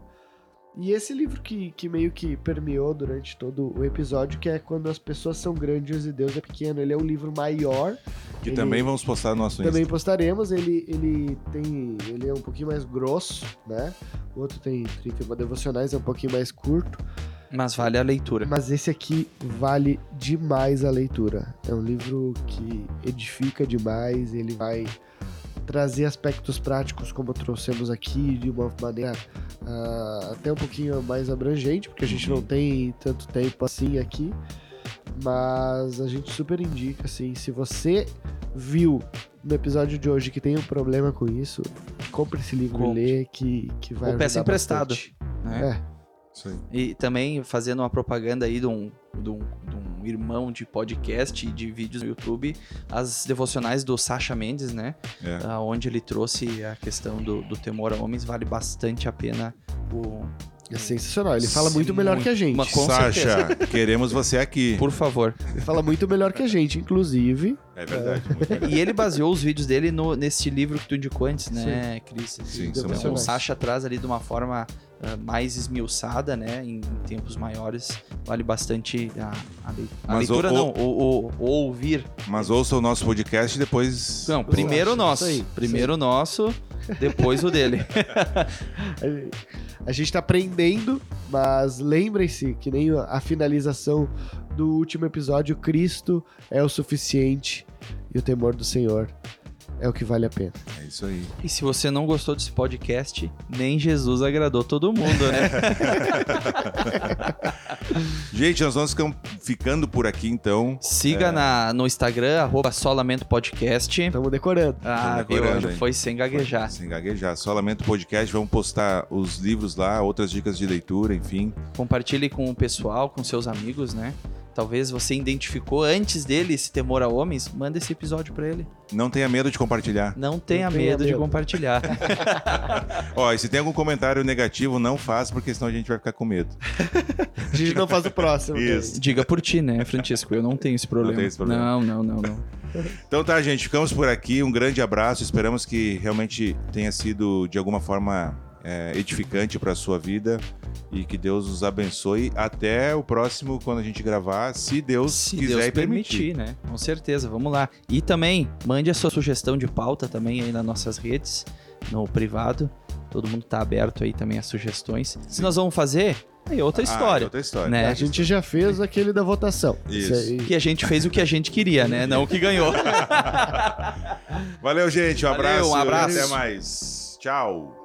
C: E esse livro que, que meio que permeou durante todo o episódio, que é quando as pessoas são grandes e Deus é pequeno. Ele é um livro maior,
A: Que
C: ele-
A: também vamos postar no nosso
C: também
A: Insta.
C: postaremos. Ele, ele tem. Ele é um pouquinho mais grosso, né? O outro tem 31 devocionais, é um pouquinho mais curto.
B: Mas vale a leitura.
C: Mas esse aqui vale demais a leitura. É um livro que edifica demais, ele vai trazer aspectos práticos como trouxemos aqui de uma maneira ah, até um pouquinho mais abrangente, porque a gente
A: Uhum.
C: não tem tanto tempo assim aqui. Mas a gente super indica, assim, se você viu no episódio de hoje que tem um problema com isso, compre esse livro
B: Compre.
C: e lê que, que vai
B: Ou peça emprestado. né?
C: É.
A: Aí.
B: E também fazendo uma propaganda aí de um, de um, de um irmão de podcast e de vídeos no YouTube, as devocionais do Sacha Mendes, né?
A: É.
B: Ah, onde ele trouxe a questão do, do temor a homens, vale bastante a pena o.
C: É sensacional. Ele fala muito melhor que a gente.
B: Uma- Com
A: Sasha, queremos você aqui.
B: Por favor.
C: Ele fala muito melhor que a gente, inclusive.
A: É verdade. muito melhor.
B: E ele baseou os vídeos dele no, nesse livro que tu indicou antes, né, Cris?
A: Sim,
B: então, o. Sasha traz ali de uma forma ah, mais esmiuçada, né? Em, tempos maiores. Vale bastante a, a a
A: Mas
B: leitura,
A: o-
B: não, o, o- o ouvir.
A: Mas ouça o nosso podcast e depois.
B: Não, primeiro o nosso. primeiro o nosso, depois o dele.
C: A gente tá aprendendo, mas lembrem-se que nem a finalização do último episódio, Cristo é o suficiente e o temor do Senhor é o que vale a pena.
A: É isso aí.
B: E se você não gostou desse podcast, nem Jesus agradou todo mundo, né?
A: Gente, nós vamos ficando por aqui então.
B: Siga
A: É.
B: na, no Instagram, arroba Solamento Podcast.
C: Estamos decorando.
B: Ah, viu?
A: decorando, hein?
B: foi sem gaguejar.
A: Sem gaguejar. Só Lamento Podcast. Vamos postar os livros lá, outras dicas de leitura, enfim.
B: Compartilhe com o pessoal, com seus amigos, né? Talvez você identificou antes dele esse temor a homens, manda esse episódio pra ele.
A: Não tenha medo de compartilhar.
B: Não tenha
C: tenha
B: medo de
C: medo.
B: compartilhar.
A: Ó, e se tem algum comentário negativo, não faça, porque senão a gente vai ficar com medo.
C: A gente não faz o próximo.
A: Isso.
B: Diga por ti, né, Francisco? Eu não tenho esse problema.
A: tem esse problema.
B: Não, não, não, não.
A: Então tá, gente, ficamos por aqui. Um grande abraço. Esperamos que realmente tenha sido de alguma forma é, edificante para sua vida e que Deus os abençoe. Até o próximo, quando a gente gravar, se Deus
B: Se
A: quiser
B: Deus
A: e permitir.
B: permitir, né? Com certeza, vamos lá. E também, mande a sua sugestão de pauta também aí nas nossas redes, no privado. Todo mundo tá aberto aí também a sugestões. Se nós vamos fazer, aí é outra
A: Ah,
B: história.
A: é outra história.
B: né?
C: A gente já fez aquele da votação.
A: Isso.
C: aí-
B: Que a gente fez o que a gente queria, né? Não o que ganhou.
A: Valeu, gente. Um
B: Valeu,
A: abraço.
B: um abraço.
A: Até mais. Tchau.